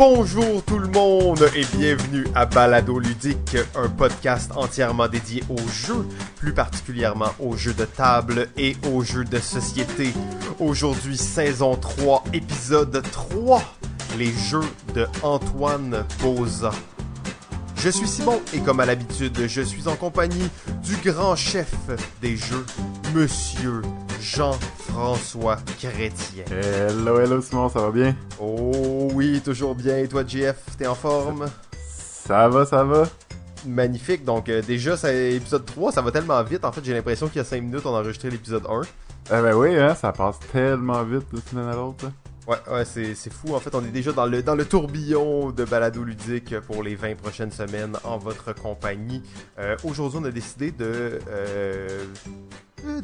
Bonjour tout le monde et bienvenue à Balado Ludique, un podcast entièrement dédié aux jeux, plus particulièrement aux jeux de table et aux jeux de société. Aujourd'hui, saison 3, épisode 3, les jeux de Antoine Boza. Je suis Simon et comme à l'habitude, je suis en compagnie du grand chef des jeux, Monsieur Jean-François Chrétien. Hello, hello Simon, ça va bien? Oh oui, toujours bien. Et toi, JF, t'es en forme? Ça va, ça va. Magnifique. Donc euh, déjà, c'est épisode 3, ça va tellement vite. En fait, j'ai l'impression qu'il y a 5 minutes, on a enregistré l'épisode 1. Eh ben oui, hein, ça passe tellement vite d'une semaine à l'autre. Ouais, ouais, c'est, fou. En fait, on est déjà dans le, dans le tourbillon de balado ludique pour les 20 prochaines semaines en votre compagnie. Euh, aujourd'hui, on a décidé de euh,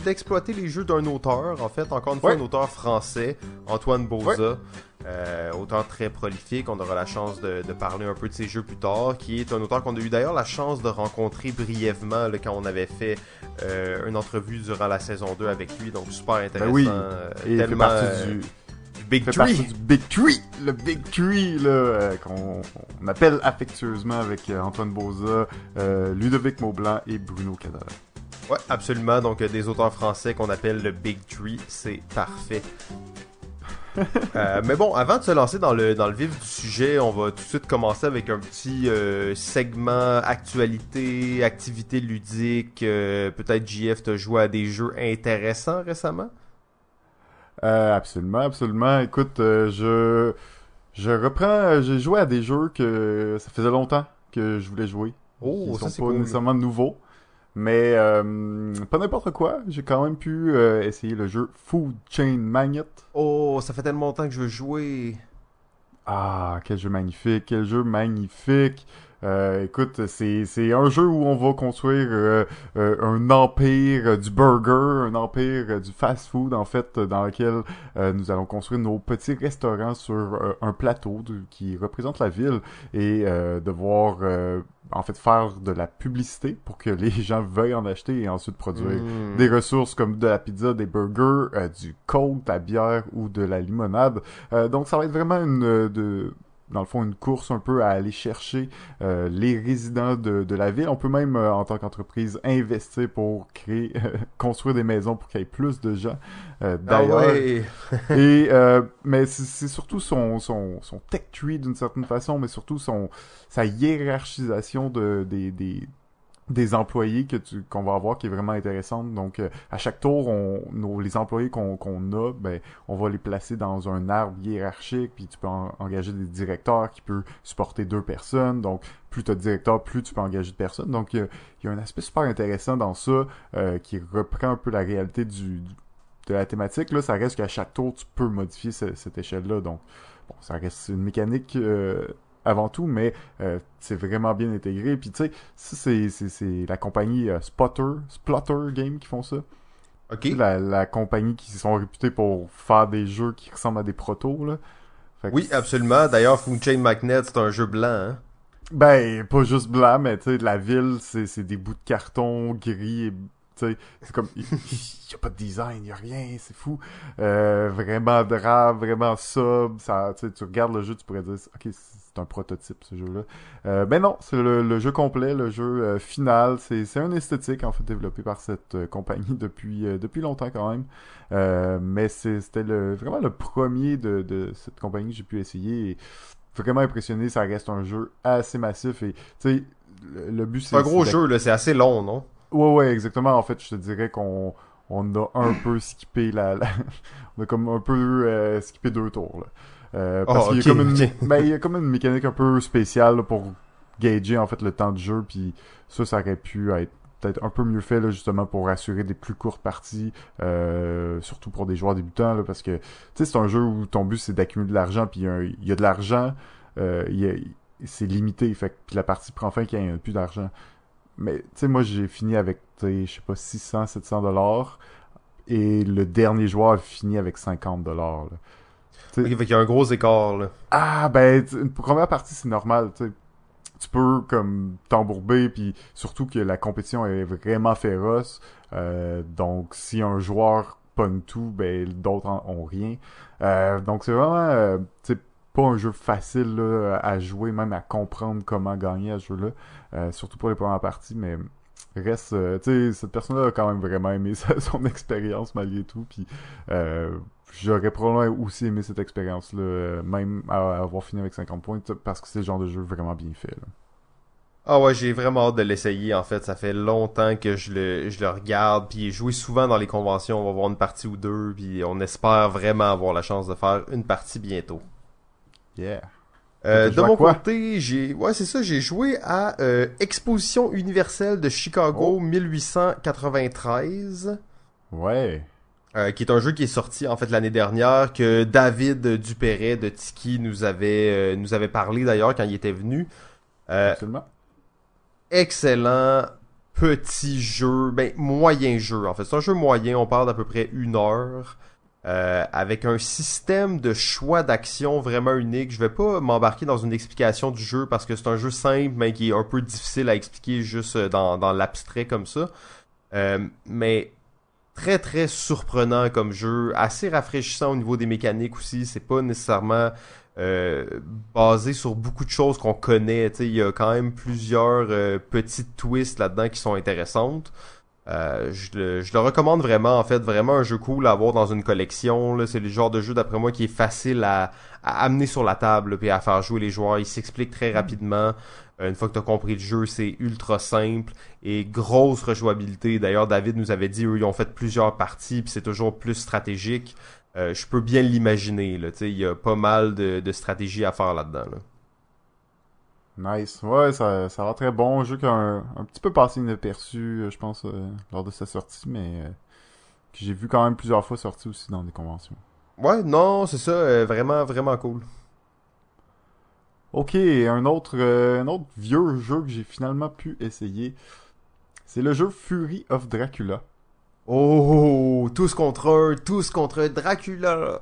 d'exploiter les jeux d'un auteur. En fait, encore une fois, Ouais. un auteur français, Antoine Boza. Euh, auteur très prolifique, on aura la chance de, de parler un peu de ses jeux plus tard, qui est un auteur qu'on a eu d'ailleurs la chance de rencontrer brièvement là, quand on avait fait une entrevue durant la saison 2 avec lui, donc super intéressant. Ben oui. euh, Et il fait partie du, Big fait Tree. partie du Big Tree, le Big Tree là, euh, qu'on on appelle affectueusement avec euh, Antoine Boza, euh, Ludovic Maublanc et Bruno Cador. Ouais, absolument. Donc, euh, des auteurs français qu'on appelle le Big Tree, c'est parfait. Euh, mais bon, avant de se lancer dans le, dans le vif du sujet, on va tout de suite commencer avec un petit euh, segment actualité, activité ludique. euh, Peut-être JF t'a joué à des jeux intéressants récemment? Euh, absolument, absolument. Écoute, euh, je je reprends, euh, j'ai joué à des jeux que ça faisait longtemps que je voulais jouer. Oh, ça sont pas cool. nécessairement nouveaux. Mais euh, pas n'importe quoi. J'ai quand même pu essayer le jeu Food Chain Magnet. Oh, ça fait tellement longtemps que je veux jouer. Ah, quel jeu magnifique, quel jeu magnifique. Euh, écoute, c'est c'est un jeu où on va construire euh, euh, un empire du burger, un empire du fast-food en fait, dans lequel euh, nous allons construire nos petits restaurants sur un plateau de- qui représente la ville et euh, devoir euh, en fait faire de la publicité pour que les gens veuillent en acheter et ensuite produire Hmm. des ressources comme de la pizza, des burgers, du coke, de la bière ou de la limonade. Euh, donc ça va être vraiment une de dans le fond une course un peu à aller chercher euh, les résidents de, de la ville. On peut même euh, en tant qu'entreprise investir pour créer construire des maisons pour qu'il y ait plus de gens. Euh, Ah D'ailleurs, ouais. et euh, mais c'est- c'est surtout son, son, son tech tree d'une certaine façon, mais surtout son sa hiérarchisation de des, des des employés que tu qu'on va avoir qui est vraiment intéressante. Donc euh, à chaque tour, on nos, les employés qu'on qu'on a, ben on va les placer dans un arbre hiérarchique, puis tu peux en- engager des directeurs qui peuvent supporter deux personnes. Donc plus tu as de directeurs, plus tu peux engager de personnes. Donc il y y, a un aspect super intéressant dans ça euh, qui reprend un peu la réalité du, de la thématique. Là, ça reste qu'à chaque tour, tu peux modifier ce- cette échelle-là. Donc, bon, ça reste une mécanique euh, avant tout, mais euh, c'est vraiment bien intégré. Puis, tu sais, c'est, c'est, c'est la compagnie euh, Spotter, Splotter Game qui font ça. Ok. La, la compagnie qui sont réputés pour faire des jeux qui ressemblent à des protos, là. Oui, absolument. D'ailleurs, Food Chain Magnet, c'est un jeu blanc. Hein? Ben, pas juste blanc, mais tu sais, la ville, c'est, c'est des bouts de carton gris et c'est comme, il y a pas de design, il y a rien, c'est fou. Euh, vraiment drap, vraiment sub, ça, tu regardes le jeu, tu pourrais dire, ok, c'est un prototype, ce jeu-là. Euh, ben non, c'est le, le jeu complet, le jeu euh, final, c'est, c'est un esthétique, en fait, développé par cette euh, compagnie depuis, euh, depuis longtemps quand même. Euh, mais c'était le, vraiment le premier de, de cette compagnie que j'ai pu essayer et vraiment impressionné, ça reste un jeu assez massif et, tu sais, le, le but c'est... Un gros jeu, là. C'est assez long, non? Ouais, ouais, exactement. En fait, je te dirais qu'on on a un peu skippé la, la- on a comme un peu euh, skippé deux tours là. Euh, parce Oh, qu'il y a comme une, ok. ben, il y a comme une mécanique un peu spéciale là, pour gager en fait le temps de jeu puis ça ça aurait pu être peut-être un peu mieux fait là justement pour assurer des plus courtes parties euh, surtout pour des joueurs débutants là parce que tu sais c'est un jeu où ton but c'est d'accumuler de l'argent puis il y y, a de l'argent il c'est limité fait que la partie prend fin qu'il n'y a plus d'argent mais tu sais moi j'ai fini avec tu sais je sais pas 600 700 dollars. Et le dernier joueur a fini avec 50 dollars Ok, fait qu'il y a un gros écart, là. ah ben une première partie c'est normal tu sais. Tu peux comme t'embourber puis surtout que la compétition est vraiment féroce. Euh, donc si un joueur pogne tout ben d'autres ont rien. Euh, donc c'est vraiment euh, tu sais pas un jeu facile à jouer, même à comprendre comment gagner à ce jeu-là, euh, surtout pour les premières parties, mais reste, euh, tu sais, cette personne-là a quand même vraiment aimé son expérience malgré tout, puis euh, j'aurais probablement aussi aimé cette expérience-là, même à, avoir fini avec 50 points, parce que c'est le genre de jeu vraiment bien fait. Ah ouais, j'ai vraiment hâte de l'essayer en fait. Ça fait longtemps que je le, je le regarde, puis joué souvent dans les conventions. On va voir une partie ou deux, puis on espère vraiment avoir la chance de faire une partie bientôt. Yeah. Euh, de mon côté, j'ai, ouais, c'est ça, j'ai joué à euh, Exposition universelle de Chicago 1893. Ouais. Euh, qui est un jeu qui est sorti en fait l'année dernière que David Dupéret de Tiki nous avait nous avait parlé d'ailleurs quand il était venu. Absolument excellent petit jeu, ben moyen jeu en fait. C'est un jeu moyen, on parle d'à peu près une heure. Euh, avec un système de choix d'action vraiment unique. Je vais pas m'embarquer dans une explication du jeu parce que c'est un jeu simple mais qui est un peu difficile à expliquer juste dans, dans l'abstrait comme ça. Euh, mais très très surprenant comme jeu, assez rafraîchissant au niveau des mécaniques aussi. C'est pas nécessairement euh, basé sur beaucoup de choses qu'on connaît. Il y a quand même plusieurs euh, petites twists là-dedans qui sont intéressantes. Euh, je, le, je, le, recommande vraiment, en fait, vraiment un jeu cool à avoir dans une collection. C'est le genre de jeu, d'après moi, qui est facile à, à amener sur la table et à faire jouer les joueurs. Il s'explique très mm. rapidement. une fois que tu as compris le jeu, c'est ultra simple et grosse rejouabilité. D'ailleurs, David nous avait dit, eux, ils ont fait plusieurs parties, puis c'est toujours plus stratégique. Euh, je peux bien l'imaginer. Il y a pas mal de, de stratégies à faire là-dedans. Nice. Ouais, ça, ça a l'air très bon. Un jeu qui a un, petit peu passé inaperçu, euh, je pense, euh, lors de sa sortie, mais que j'ai vu quand même plusieurs fois sorti aussi dans des conventions. Ouais, non, c'est ça. vraiment, vraiment cool. Ok, un autre, un autre vieux jeu que j'ai finalement pu essayer, c'est le jeu Fury of Dracula. Oh, tous contre un, tous contre Dracula.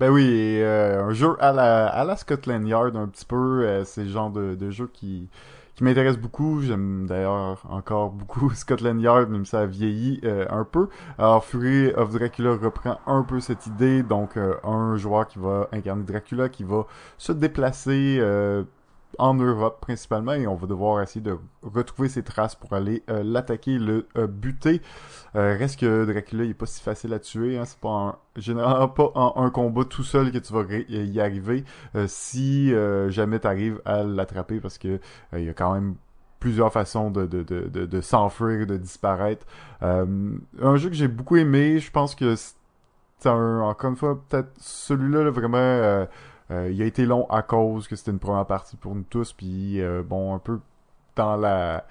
Ben oui, euh, un jeu à la, à la Scotland Yard un petit peu, euh, c'est le genre de, de jeu qui, qui m'intéresse beaucoup. J'aime d'ailleurs encore beaucoup Scotland Yard, même si ça a vieilli euh, un peu. Alors Fury of Dracula reprend un peu cette idée, donc un joueur qui va incarner Dracula, qui va se déplacer en Europe principalement et on va devoir essayer de retrouver ses traces pour aller euh, l'attaquer, le euh, buter. Euh, reste que Dracula il est pas si facile à tuer, hein, c'est pas un, généralement pas en un combat tout seul que tu vas y arriver si jamais tu arrives à l'attraper parce que il y a quand même plusieurs façons de, de, de, de, s'enfuir, de disparaître. un jeu que j'ai beaucoup aimé, je pense que c'est un, encore une fois, peut-être celui-là vraiment euh, il a été long à cause que c'était une première partie pour nous tous, puis euh, bon, un peu dans la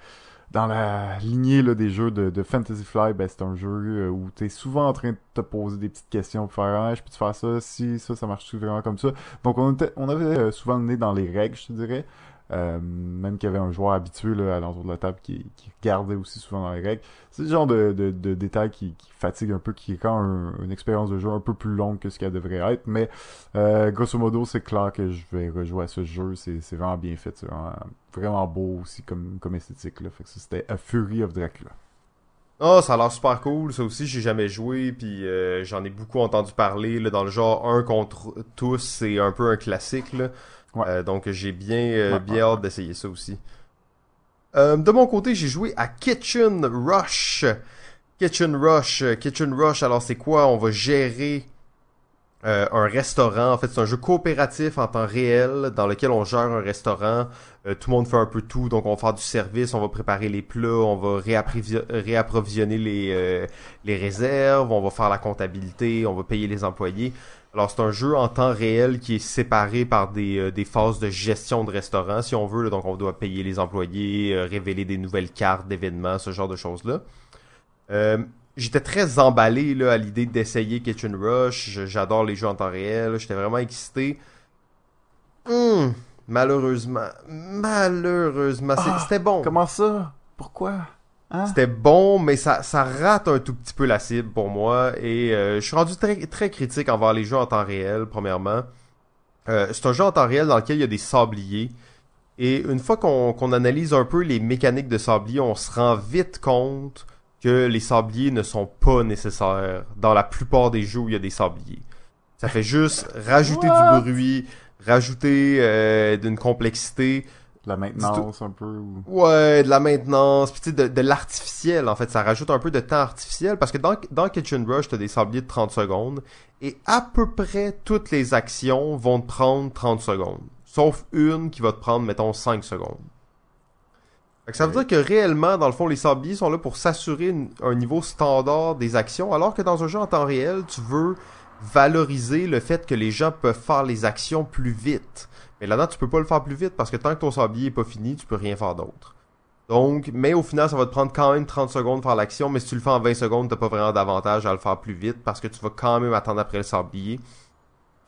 dans la lignée là, des jeux de, de Fantasy Fly, ben, c'est un jeu euh, où tu es souvent en train de te poser des petites questions pour faire ah, je peux te faire ça, si ça, ça marche vraiment comme ça. Donc on, était, on avait souvent le nez dans les règles, je te dirais. Euh, même qu'il y avait un joueur habitué là, à l'entour de la table qui, qui regardait aussi souvent dans les règles. C'est le genre de, de, de détail qui, qui, fatigue un peu, qui rend une expérience de jeu un peu plus longue que ce qu'elle devrait être. Mais euh, grosso modo, c'est clair que je vais rejouer à ce jeu. C'est, vraiment bien fait. C'est vraiment, beau aussi comme, comme esthétique. Là. Fait que c'était A Fury of Dracula. Oh, ça a l'air super cool. Ça aussi, j'ai jamais joué, puis euh, j'en ai beaucoup entendu parler. Là, dans le genre un contre tous, c'est un peu un classique. Là. Euh, donc j'ai bien, euh, bien hâte d'essayer ça aussi. Euh, de mon côté, j'ai joué à Kitchen Rush. Kitchen Rush, Kitchen Rush, alors c'est quoi? On va gérer un restaurant. En fait, c'est un jeu coopératif en temps réel dans lequel on gère un restaurant. tout le monde fait un peu tout, donc on va faire du service, on va préparer les plats, on va réapprovisionner les, les réserves, on va faire la comptabilité, on va payer les employés. Alors c'est un jeu en temps réel qui est séparé par des, euh, des phases de gestion de restaurant, si on veut. donc on doit payer les employés, euh, révéler des nouvelles cartes d'événements, ce genre de choses-là. J'étais très emballé là, à l'idée d'essayer Kitchen Rush. J'adore les jeux en temps réel. J'étais vraiment excité. Hum, malheureusement. Malheureusement. Ah, c'était bon. Comment ça? Pourquoi? Hein? C'était bon, mais ça, ça rate un tout petit peu la cible pour moi. Et euh, je suis rendu très, très critique envers les jeux en temps réel, premièrement. Euh, c'est un jeu en temps réel dans lequel il y a des sabliers. Et une fois qu'on analyse un peu les mécaniques de sabliers, on se rend vite compte que les sabliers ne sont pas nécessaires dans la plupart des jeux où il y a des sabliers. Ça fait juste rajouter du bruit, rajouter euh, d'une complexité. La maintenance un peu. Ou... Ouais, de la maintenance, puis tu sais, de, de l'artificiel, en fait. Ça rajoute un peu de temps artificiel, parce que dans, dans Kitchen Rush, t'as des sabliers de 30 secondes, et à peu près toutes les actions vont te prendre 30 secondes. Sauf une qui va te prendre, mettons, 5 secondes. Ça veut dire que réellement, dans le fond, les sabliers sont là pour s'assurer un niveau standard des actions, alors que dans un jeu en temps réel, tu veux valoriser le fait que les gens peuvent faire les actions plus vite. Mais là-dedans, tu peux pas le faire plus vite parce que tant que ton sablier est pas fini, tu peux rien faire d'autre. Donc, mais au final, ça va te prendre quand même 30 secondes de faire l'action, mais si tu le fais en 20 secondes, t'as pas vraiment d'avantage à le faire plus vite parce que tu vas quand même attendre après le sablier.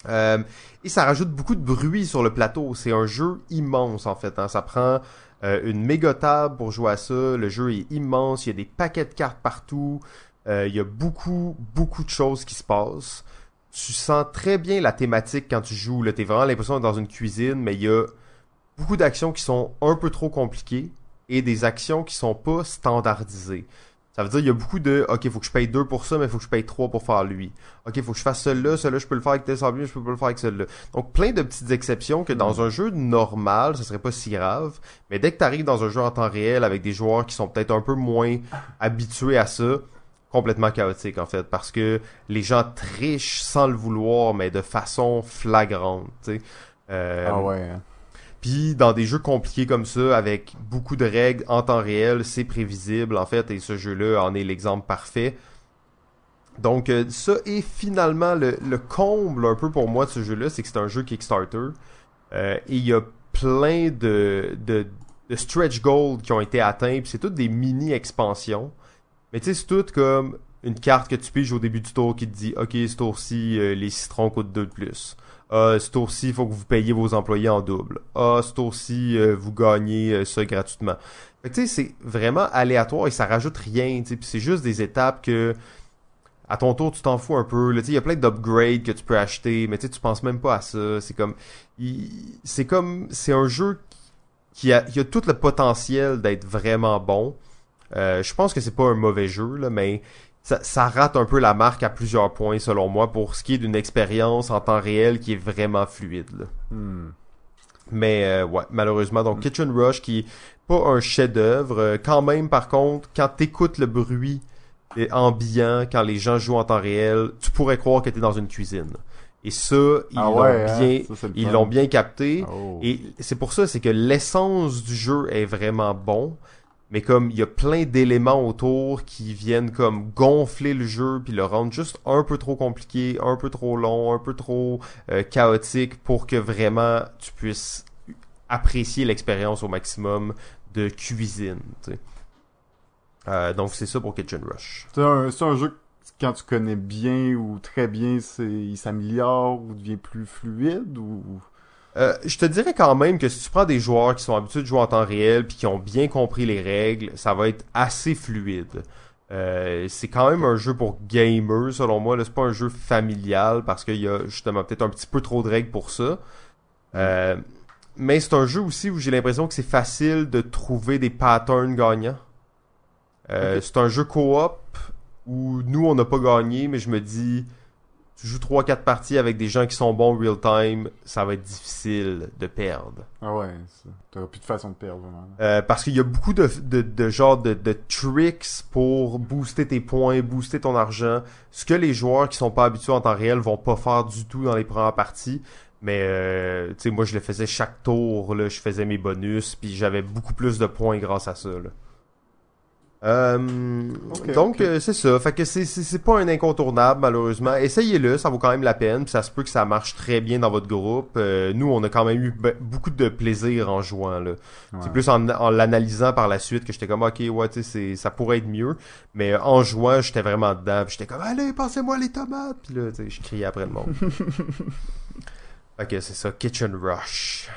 Euh, et ça rajoute beaucoup de bruit sur le plateau. C'est un jeu immense en fait. Hein. Ça prend euh, une méga table pour jouer à ça. Le jeu est immense. Il y a des paquets de cartes partout. Euh, il y a beaucoup, beaucoup de choses qui se passent tu sens très bien la thématique quand tu joues. Là, t'es vraiment l'impression d'être dans une cuisine, mais il y a beaucoup d'actions qui sont un peu trop compliquées et des actions qui sont pas standardisées. Ça veut dire il y a beaucoup de OK, il faut que je paye 2 pour ça, mais faut que je paye 3 pour faire lui. OK, faut que je fasse celui-là, celui-là, je peux le faire avec tel sablier, je peux pas le faire avec celui-là. Donc plein de petites exceptions que dans un jeu normal, ce serait pas si grave, mais dès que tu arrives dans un jeu en temps réel avec des joueurs qui sont peut-être un peu moins habitués à ça, complètement chaotique en fait parce que les gens trichent sans le vouloir mais de façon flagrante tu sais euh, ah ouais hein. Puis dans des jeux compliqués comme ça avec beaucoup de règles en temps réel c'est prévisible en fait et ce jeu là en est l'exemple parfait. Donc euh, ça est finalement le, le, comble un peu pour moi de ce jeu là c'est que c'est un jeu Kickstarter. Euh, et il y a plein de, de, stretch goals qui ont été atteints c'est toutes des mini expansions. Mais tu sais, c'est tout comme une carte que tu piges au début du tour qui te dit OK, ce tour-ci, euh, les citrons coûtent 2 de plus. Ah, ce tour-ci, il faut que vous payiez vos employés en double. Ah, ce tour-ci, euh, vous gagnez euh, ça gratuitement. Tu sais, c'est vraiment aléatoire et ça rajoute rien, sais, c'est juste des étapes que à ton tour, tu t'en fous un peu. Il y a plein d'upgrades que tu peux acheter, mais tu tu penses même pas à ça. C'est comme, c'est comme, c'est un jeu qui a, qui a tout le potentiel d'être vraiment bon, euh, je pense que c'est pas un mauvais jeu, là, mais ça, rate un peu la marque à plusieurs points, selon moi, pour ce qui est d'une expérience en temps réel qui est vraiment fluide. Hmm. Mais euh, ouais, malheureusement, donc. Kitchen Rush qui est pas un chef-d'œuvre. Euh, quand même, par contre, quand t'écoutes le bruit ambiant, quand les gens jouent en temps réel, tu pourrais croire que t'es dans une cuisine. Et ça, ils ah l'ont hein? bien, ils l'ont bien capté. Oh. Et c'est pour ça, c'est que l'essence du jeu est vraiment bon mais comme il y a plein d'éléments autour qui viennent comme gonfler le jeu puis le rendre juste un peu trop compliqué, un peu trop long, un peu trop euh, chaotique pour que vraiment tu puisses apprécier l'expérience au maximum de cuisine. Euh, donc c'est ça pour Kitchen Rush. C'est un, un jeu quand tu connais bien ou très bien, il s'améliore ou devient plus fluide ou euh, je te dirais quand même que si tu prends des joueurs qui sont habitués de jouer en temps réel puis qui ont bien compris les règles, ça va être assez fluide. Euh, c'est quand même un jeu pour gamers selon moi. C'est pas un jeu familial parce qu'il y a justement peut-être un petit peu trop de règles pour ça. Euh, mais c'est un jeu aussi où j'ai l'impression que c'est facile de trouver des patterns gagnants. C'est un jeu coop où nous on n'a pas gagné, mais je me dis tu joues 3-4 parties avec des gens qui sont bons real time, ça va être difficile de perdre. Ah ouais, t'auras plus de façon de perdre vraiment. Euh, parce qu'il y a beaucoup de, de, de genre de, de tricks pour booster tes points, booster ton argent. Ce que les joueurs qui sont pas habitués en temps réel vont pas faire du tout dans les premières parties. Mais euh, tu sais, moi je le faisais chaque tour, là, je faisais mes bonus, puis j'avais beaucoup plus de points grâce à ça. Là. Euh, donc euh, c'est ça, fait que c'est c'est pas un incontournable malheureusement. Essayez-le, ça vaut quand même la peine, puis ça se peut que ça marche très bien dans votre groupe. Euh, nous, on a quand même eu beaucoup de plaisir en jouant là. C'est plus en, l'analysant par la suite que j'étais comme ok ouais tu sais ça pourrait être mieux, mais en jouant j'étais vraiment dedans, j'étais comme allez passez-moi les tomates, puis là je criais après le monde. ok c'est ça, Kitchen Rush.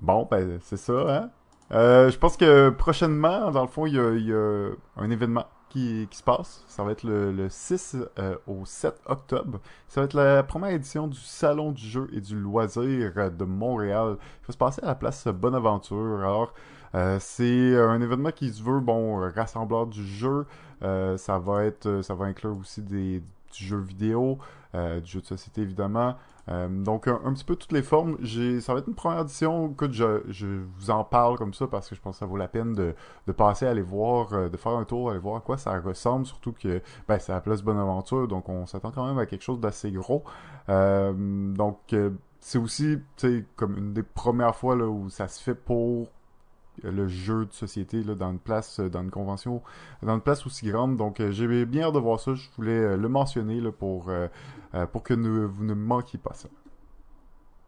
Bon ben c'est ça hein? Euh, je pense que prochainement, dans le fond, il y a, un événement qui, se passe. Ça va être le, 6 euh, au 7 octobre. Ça va être la première édition du Salon du jeu et du loisir de Montréal. Il va se passer à la place Bonaventure. Alors, euh, c'est un événement qui se veut, bon, rassembleur du jeu. ça va être, ça va inclure aussi des du jeu vidéo, du jeu de société évidemment. Donc un, petit peu toutes les formes. Ça va être une première édition. Écoute, je, je vous en parle comme ça parce que je pense que ça vaut la peine de, de passer, aller voir, de faire un tour, aller voir à quoi ça ressemble. Surtout que ben, c'est la place Bonaventure, donc on s'attend quand même à quelque chose d'assez gros. donc c'est aussi, comme une des premières fois là, où ça se fait pour le jeu de société là, dans une place, dans une convention, dans une place aussi grande. Donc euh, j'ai bien hâte de voir ça. Je voulais euh, le mentionner là, pour, euh, pour que vous ne manquiez pas ça.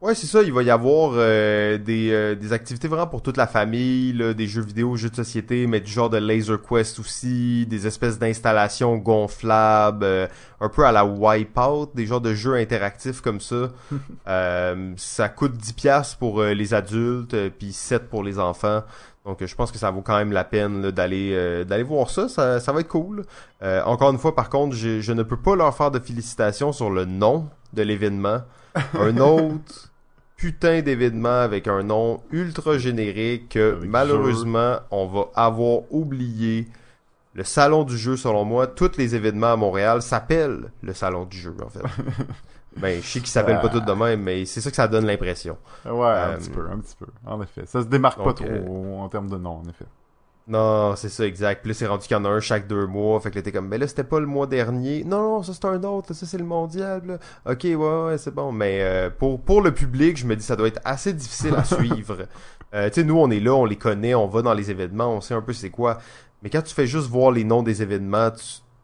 Ouais, c'est ça. Il va y avoir euh, des, euh, des activités vraiment pour toute la famille, là, des jeux vidéo, jeux de société, mais du genre de Laser Quest aussi, des espèces d'installations gonflables, euh, un peu à la Wipeout, des genres de jeux interactifs comme ça. ça coûte 10 pièces pour les adultes, puis 7 pour les enfants. Donc je pense que ça vaut quand même la peine d'aller d'aller voir ça. ça, ça va être cool. encore une fois, par contre, je, je ne peux pas leur faire de félicitations sur le nom de l'événement. Un autre putain d'événement avec un nom ultra générique que malheureusement on va avoir oublié. Le salon du jeu, selon moi, tous les événements à Montréal s'appellent le salon du jeu, en fait. ben, je sais qu'ils s'appellent pas tous de même, mais c'est ça que ça donne l'impression. Ouais, un euh, petit peu, un petit peu, en effet. Ça se démarque pas trop euh, en termes de nom, en effet. Non, c'est ça, exact. Puis là, c'est rendu qu'il y en a un chaque deux mois. Fait que là, t'es comme, mais là, c'était pas le mois dernier. Non, non, ça, c'est un autre. Ça, c'est le mondial. Là. Ok, ouais, ouais, c'est bon. Mais euh, pour, pour le public, je me dis, ça doit être assez difficile à suivre. Euh, tu sais, nous, on est là, on les connaît, on va dans les événements, on sait un peu c'est quoi. Mais quand tu fais juste voir les noms des événements,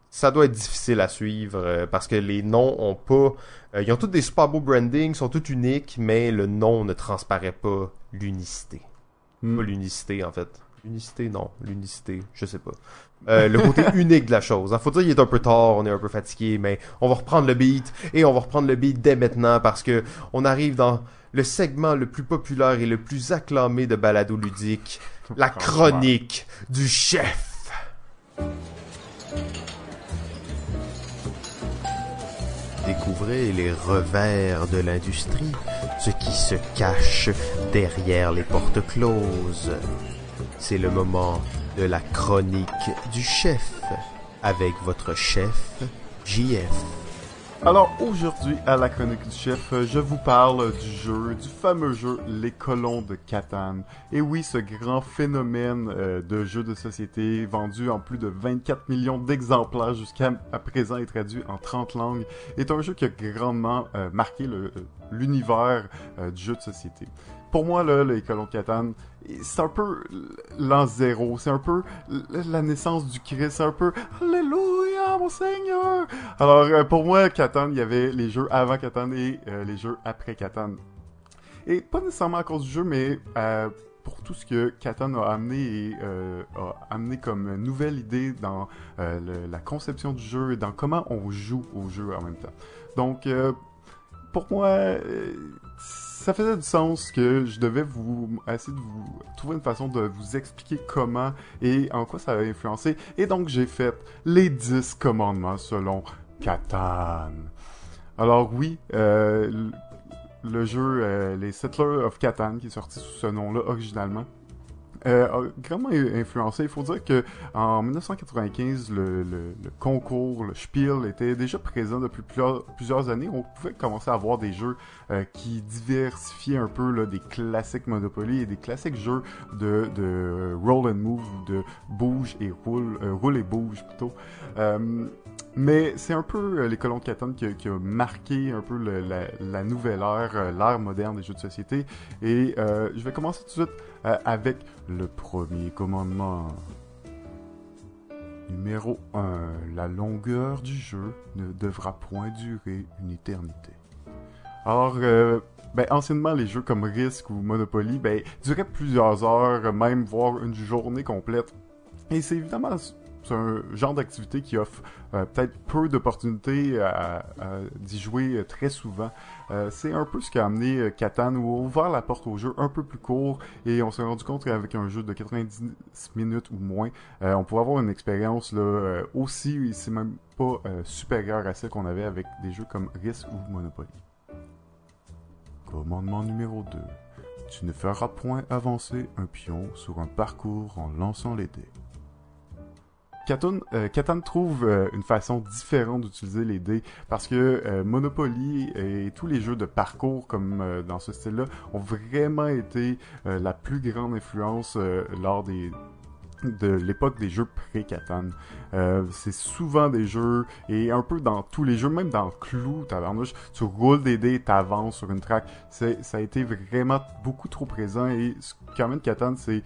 ça doit être difficile à suivre euh, parce que les noms ont pas... ils ont tous des super beaux brandings, sont tous uniques, mais le nom ne transparaît pas l'unicité. Hmm. Pas l'unicité, en fait. L'unicité, non. L'unicité, je sais pas. Euh, le côté unique de la chose. Hein. Faut dire qu'il est un peu tard, on est un peu fatigué, mais on va reprendre le beat et on va reprendre le beat dès maintenant parce que on arrive dans le segment le plus populaire et le plus acclamé de balado ludique, la chronique du chef. Découvrez les revers de l'industrie, ce qui se cache derrière les portes closes. C'est le moment de la chronique du chef avec votre chef JF. Alors aujourd'hui à la chronique du chef, je vous parle du jeu, du fameux jeu Les Colons de Catane. Et oui, ce grand phénomène euh, de jeu de société vendu en plus de 24 millions d'exemplaires jusqu'à présent et traduit en 30 langues est un jeu qui a grandement euh, marqué euh, l'univers du jeu de société. Pour moi, là, Les Colons de Catane, c'est un peu l'an zéro, c'est un peu la naissance du Christ, c'est un peu Alléluia, mon Seigneur. Alors euh, pour moi, Catan, il y avait les jeux avant Catan et euh, les jeux après Catan. Et pas nécessairement à cause du jeu, mais euh, pour tout ce que Catan a amené et a amené comme nouvelle idée dans la conception du jeu et dans comment on joue au jeu en même temps. Donc pour moi ça faisait du sens que je devais vous essayer de vous trouver une façon de vous expliquer comment et en quoi ça a influencé. Et donc j'ai fait les 10 commandements selon Catan. Alors oui, euh, le jeu euh, Les Settlers of Catan qui est sorti sous ce nom-là originalement euh, a grandement influencé. Il faut dire que en 1995, le, concours, le Spiel était déjà présent depuis plusieurs, années. On pouvait commencer à voir des jeux euh, qui diversifiaient un peu là, des classiques Monopoly et des classiques jeux de, de roll and move de bouge et roule, euh, roule et bouge plutôt. Euh, mais c'est un peu les colons de qui, qui, a marqué un peu la, nouvelle ère, l'ère moderne des jeux de société. Et je vais commencer tout de suite euh, avec le premier commandement. Numéro 1. La longueur du jeu ne devra point durer une éternité. Alors, euh, ben, anciennement, les jeux comme Risk ou Monopoly, ben, duraient plusieurs heures, même voire une journée complète. Et c'est évidemment c'est un genre d'activité qui offre euh, peut-être peu d'opportunités d'y jouer très souvent. Euh, c'est un peu ce qui a amené Catan euh, ou ouvert la porte au jeu un peu plus court et on s'est rendu compte qu'avec un jeu de 90 minutes ou moins, on pouvait avoir une expérience là aussi, c'est même pas supérieure à celle qu'on avait avec des jeux comme Risk ou Monopoly. Commandement numéro 2. Tu ne feras point avancer un pion sur un parcours en lançant les dés. Catan, euh, trouve euh, une façon différente d'utiliser les dés parce que euh, Monopoly et tous les jeux de parcours comme dans ce style-là ont vraiment été la plus grande influence lors des de l'époque des jeux pré-Catan. Euh, c'est souvent des jeux, et un peu dans tous les jeux, même dans Clou, tabarnouche, tu roules des dés, t'avances sur une track. Ça a été vraiment beaucoup trop présent, et ce qu'amène Catan, c'est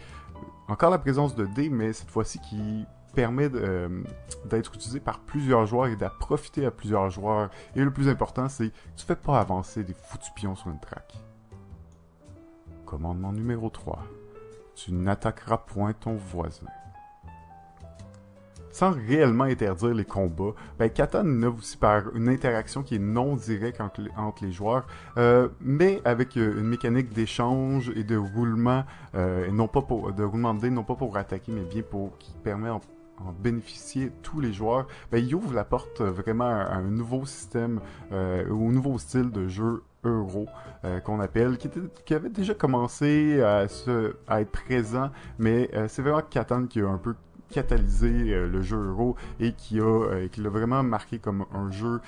encore la présence de dés, mais cette fois-ci qui permet euh, d'être utilisé par plusieurs joueurs et d'en profiter à plusieurs joueurs. Et le plus important, c'est tu fais pas avancer des foutus pions sur une track. Commandement numéro 3. Tu n'attaqueras point ton voisin. Sans réellement interdire les combats, ben Catan innove aussi par une interaction qui est non directe entre, les- joueurs, euh, mais avec euh, une mécanique d'échange et de roulement, et non pas pour de roulement de dés, non pas pour attaquer, mais bien pour qui permet en, en bénéficier tous les joueurs. Ben il ouvre la porte euh, vraiment à, un nouveau système, euh, au nouveau style de jeu euro euh, qu'on appelle, qui, avait déjà commencé à, être présent, mais euh, c'est vraiment Catan qui a un peu catalysé le jeu euro et qui qui l'a vraiment marqué comme un jeu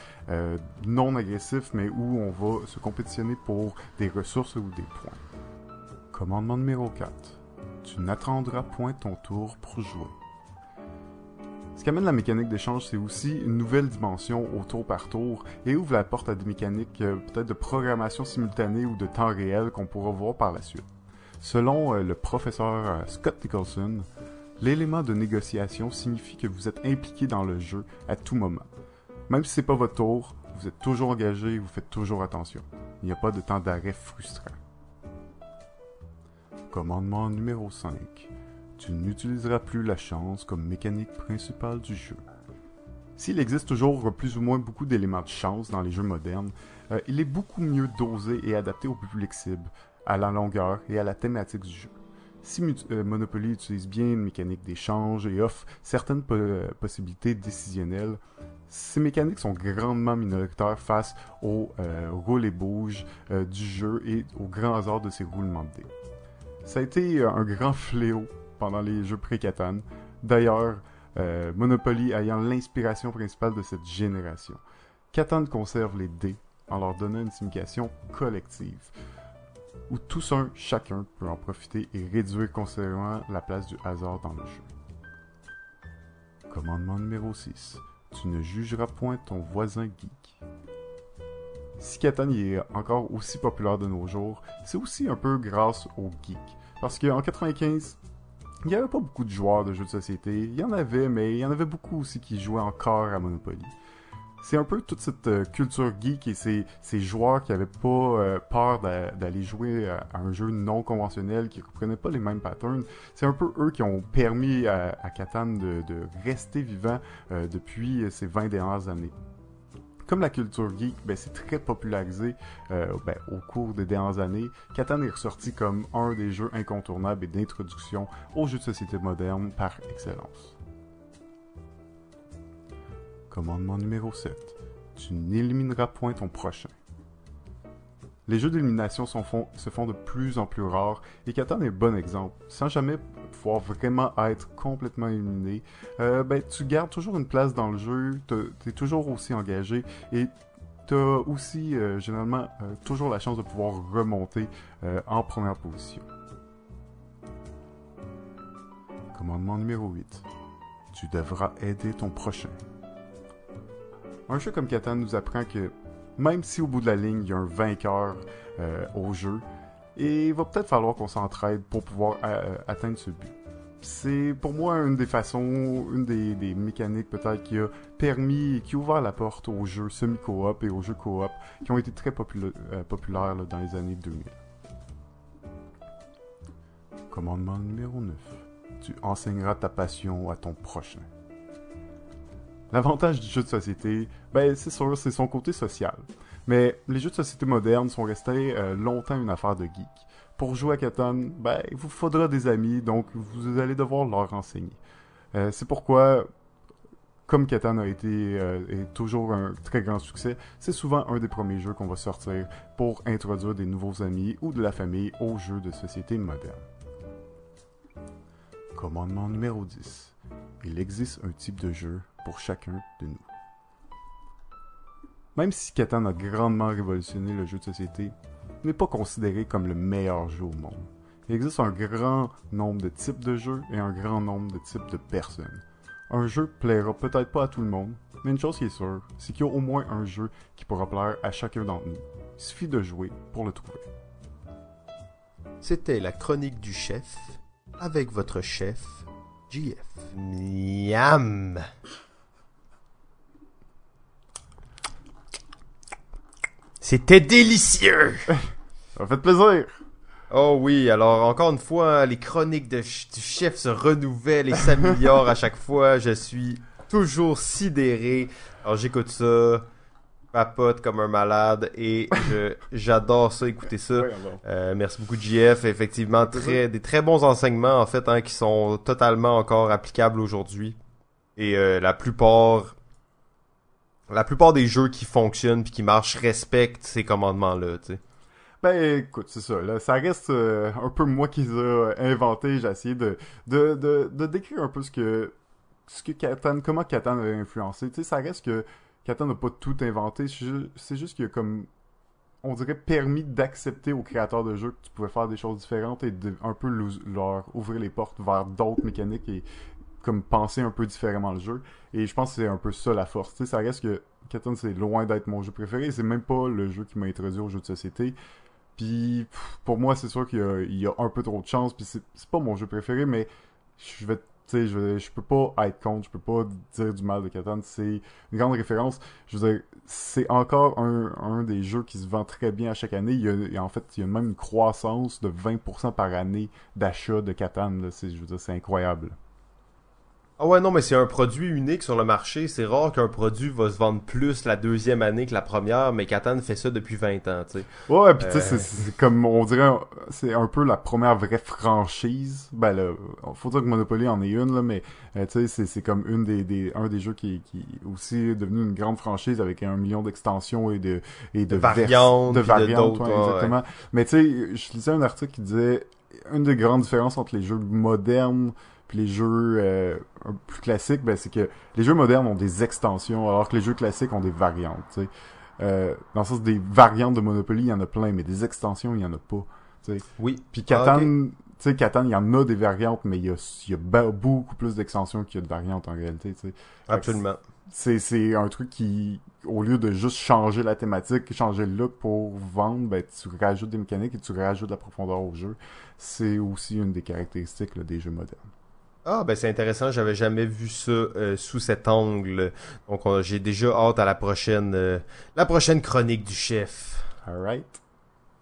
non agressif mais où on va se compétitionner pour des ressources ou des points. Commandement numéro 4. Tu n'attendras point ton tour pour jouer. Ce qui amène la mécanique d'échange, c'est aussi une nouvelle dimension au tour par tour et ouvre la porte à des mécaniques euh, peut-être de programmation simultanée ou de temps réel qu'on pourra voir par la suite. Selon euh, le professeur euh, Scott Nicholson, l'élément de négociation signifie que vous êtes impliqué dans le jeu à tout moment. Même si c'est pas votre tour, vous êtes toujours engagé vous faites toujours attention. Il n'y a pas de temps d'arrêt frustrant. Commandement numéro 5. Tu n'utiliseras plus la chance comme mécanique principale du jeu. S'il existe toujours plus ou moins beaucoup d'éléments de chance dans les jeux modernes, euh, il est beaucoup mieux dosé et adapté au public cible, à la longueur et à la thématique du jeu. Si euh, Monopoly utilise bien une mécanique d'échange et offre certaines euh, possibilités décisionnelles, ces mécaniques sont grandement minoritaires face au euh, roule et bouge euh, du jeu et au grand hasard de ses roulements de dés. Ça a été un grand fléau pendant les jeux pré-Catan. D'ailleurs, euh, Monopoly ayant l'inspiration principale de cette génération. Catan conserve les dés en leur donnant une signification collective, où tous un, chacun peut en profiter et réduire considérablement la place du hasard dans le jeu. Commandement numéro 6. Tu ne jugeras point ton voisin geek. Si Catan est encore aussi populaire de nos jours, c'est aussi un peu grâce aux geeks. Parce qu'en 95, il n'y avait pas beaucoup de joueurs de jeux de société. Il y en avait, mais il y en avait beaucoup aussi qui jouaient encore à Monopoly. C'est un peu toute cette euh, culture geek et ces, joueurs qui avaient pas euh, peur d'a- d'aller jouer à, un jeu non conventionnel, qui reprenaient pas les mêmes patterns. C'est un peu eux qui ont permis à, à Catan de, de rester vivant euh, depuis ces 20 dernières années. Comme la culture geek, ben, c'est très popularisé euh, ben, au cours des dernières années. Catan est ressorti comme un des jeux incontournables et d'introduction aux jeux de société modernes par excellence. Commandement numéro 7. Tu n'élimineras point ton prochain. Les jeux d'élimination se font de plus en plus rares et Catan est un bon exemple. Sans jamais pouvoir vraiment être complètement éliminé, euh, ben, tu gardes toujours une place dans le jeu, tu es toujours aussi engagé et tu as aussi euh, généralement euh, toujours la chance de pouvoir remonter en première position. Commandement numéro 8. Tu devras aider ton prochain. Un jeu comme Catan nous apprend que même si au bout de la ligne il y a un vainqueur euh, au jeu, et il va peut-être falloir qu'on s'entraide pour pouvoir euh, atteindre ce but. C'est pour moi une des façons, une des, mécaniques peut-être qui a permis, qui a ouvert la porte aux jeux semi-coop et aux jeux coop qui ont été très popula- euh, populaires dans les années 2000. Commandement numéro 9. Tu enseigneras ta passion à ton prochain. L'avantage du jeu de société, ben c'est son côté social. Mais les jeux de société modernes sont restés euh, longtemps une affaire de geek. Pour jouer à Catan, ben il vous faudra des amis, donc vous allez devoir leur enseigner. Euh, c'est pourquoi, comme Catan a été euh, toujours un très grand succès, c'est souvent un des premiers jeux qu'on va sortir pour introduire des nouveaux amis ou de la famille aux jeux de société modernes. Commandement numéro 10. il existe un type de jeu pour chacun de nous. Même si Catan a grandement révolutionné le jeu de société, il n'est pas considéré comme le meilleur jeu au monde. Il existe un grand nombre de types de jeux et un grand nombre de types de personnes. Un jeu plaira peut-être pas à tout le monde, mais une chose qui est sûre, c'est qu'il y a au moins un jeu qui pourra plaire à chacun d'entre nous. Il suffit de jouer pour le trouver. C'était la chronique du chef avec votre chef, JF. Miam! C'était délicieux! Ça fait plaisir! Oh oui, alors encore une fois, les chroniques de du chef se renouvellent et s'améliorent à chaque fois. Je suis toujours sidéré. Alors j'écoute ça, papote comme un malade et j'adore ça, écouter ça. Euh, merci beaucoup JF, effectivement très des très bons enseignements en fait hein, qui sont totalement encore applicables aujourd'hui. Et euh, la plupart la plupart des jeux qui fonctionnent puis qui marchent respectent ces commandements là, tu sais. Ben écoute, c'est ça. Là, ça reste euh, un peu moi qui les a inventés. J'ai essayé de, de, de, de, décrire un peu ce que ce que Catan, comment Catan a influencé. Tu sais, ça reste que Catan n'a pas tout inventé. C'est juste qu'il a comme on dirait permis d'accepter aux créateurs de jeux que tu pouvais faire des choses différentes et de un peu leur ouvrir les portes vers d'autres mécaniques et comme penser un peu différemment le jeu. Et je pense que c'est un peu ça la force. Tu sais, ça reste que Catan c'est loin d'être mon jeu préféré. C'est même pas le jeu qui m'a introduit au jeu de société. Puis pour moi, c'est sûr qu'il y, a un peu trop de chance. Puis c'est pas mon jeu préféré, mais je vais je, je peux pas être contre, je peux pas dire du mal de Catan. C'est une grande référence. Je veux dire, c'est encore un, un des jeux qui se vend très bien à chaque année. Il y a, en fait, il y a même une croissance de 20% par année d'achat de Catan. Je veux dire, c'est incroyable. Ah ouais, non, mais c'est un produit unique sur le marché. C'est rare qu'un produit va se vendre plus la deuxième année que la première, mais Catan fait ça depuis 20 ans, tu sais. Ouais, puis tu sais, c'est euh. comme, on dirait, c'est un peu la première vraie franchise. Ben là, faut dire que Monopoly en est une, là, mais euh, tu sais, c'est comme une des, des, un des jeux qui, qui aussi est devenu une grande franchise avec un million d'extensions et de, et de, variantes. De variantes, exactement. Mais tu sais, je lisais un article qui disait, une des grandes différences entre les jeux modernes les jeux euh, plus classiques, ben, c'est que les jeux modernes ont des extensions, alors que les jeux classiques ont des variantes. Euh, dans le sens des variantes de Monopoly, il y en a plein, mais des extensions, il y en a pas. Oui. Puis Catan, ah, Catan, il y en a des variantes, mais il y a, il y a beaucoup plus d'extensions qu'il y a de variantes en réalité. Absolument. C'est, c'est un truc qui, au lieu de juste changer la thématique, changer le look pour vendre, ben, tu rajoutes des mécaniques et tu rajoutes de la profondeur au jeu. C'est aussi une des caractéristiques là, des jeux modernes. Ah ben c'est intéressant, j'avais jamais vu ça euh, sous cet angle. Donc j'ai déjà hâte à la prochaine euh, la prochaine chronique du chef. Alright.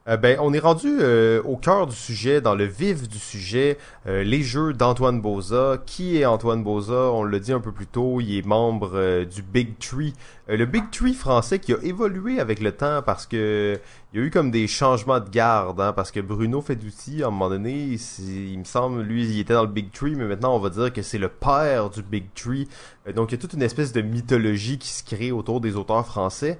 Euh, ben, on est rendu euh, au cœur du sujet, dans le vif du sujet, euh, les jeux d'Antoine Boza. Qui est Antoine Boza? On l'a dit un peu plus tôt, il est membre du Big Tree. le Big Tree français qui a évolué avec le temps parce que il y a eu comme des changements de garde, hein, parce que Bruno Fedouti, à un moment donné, il me semble, lui, il était dans le Big Tree, mais maintenant on va dire que c'est le père du Big Tree. donc il y a toute une espèce de mythologie qui se crée autour des auteurs français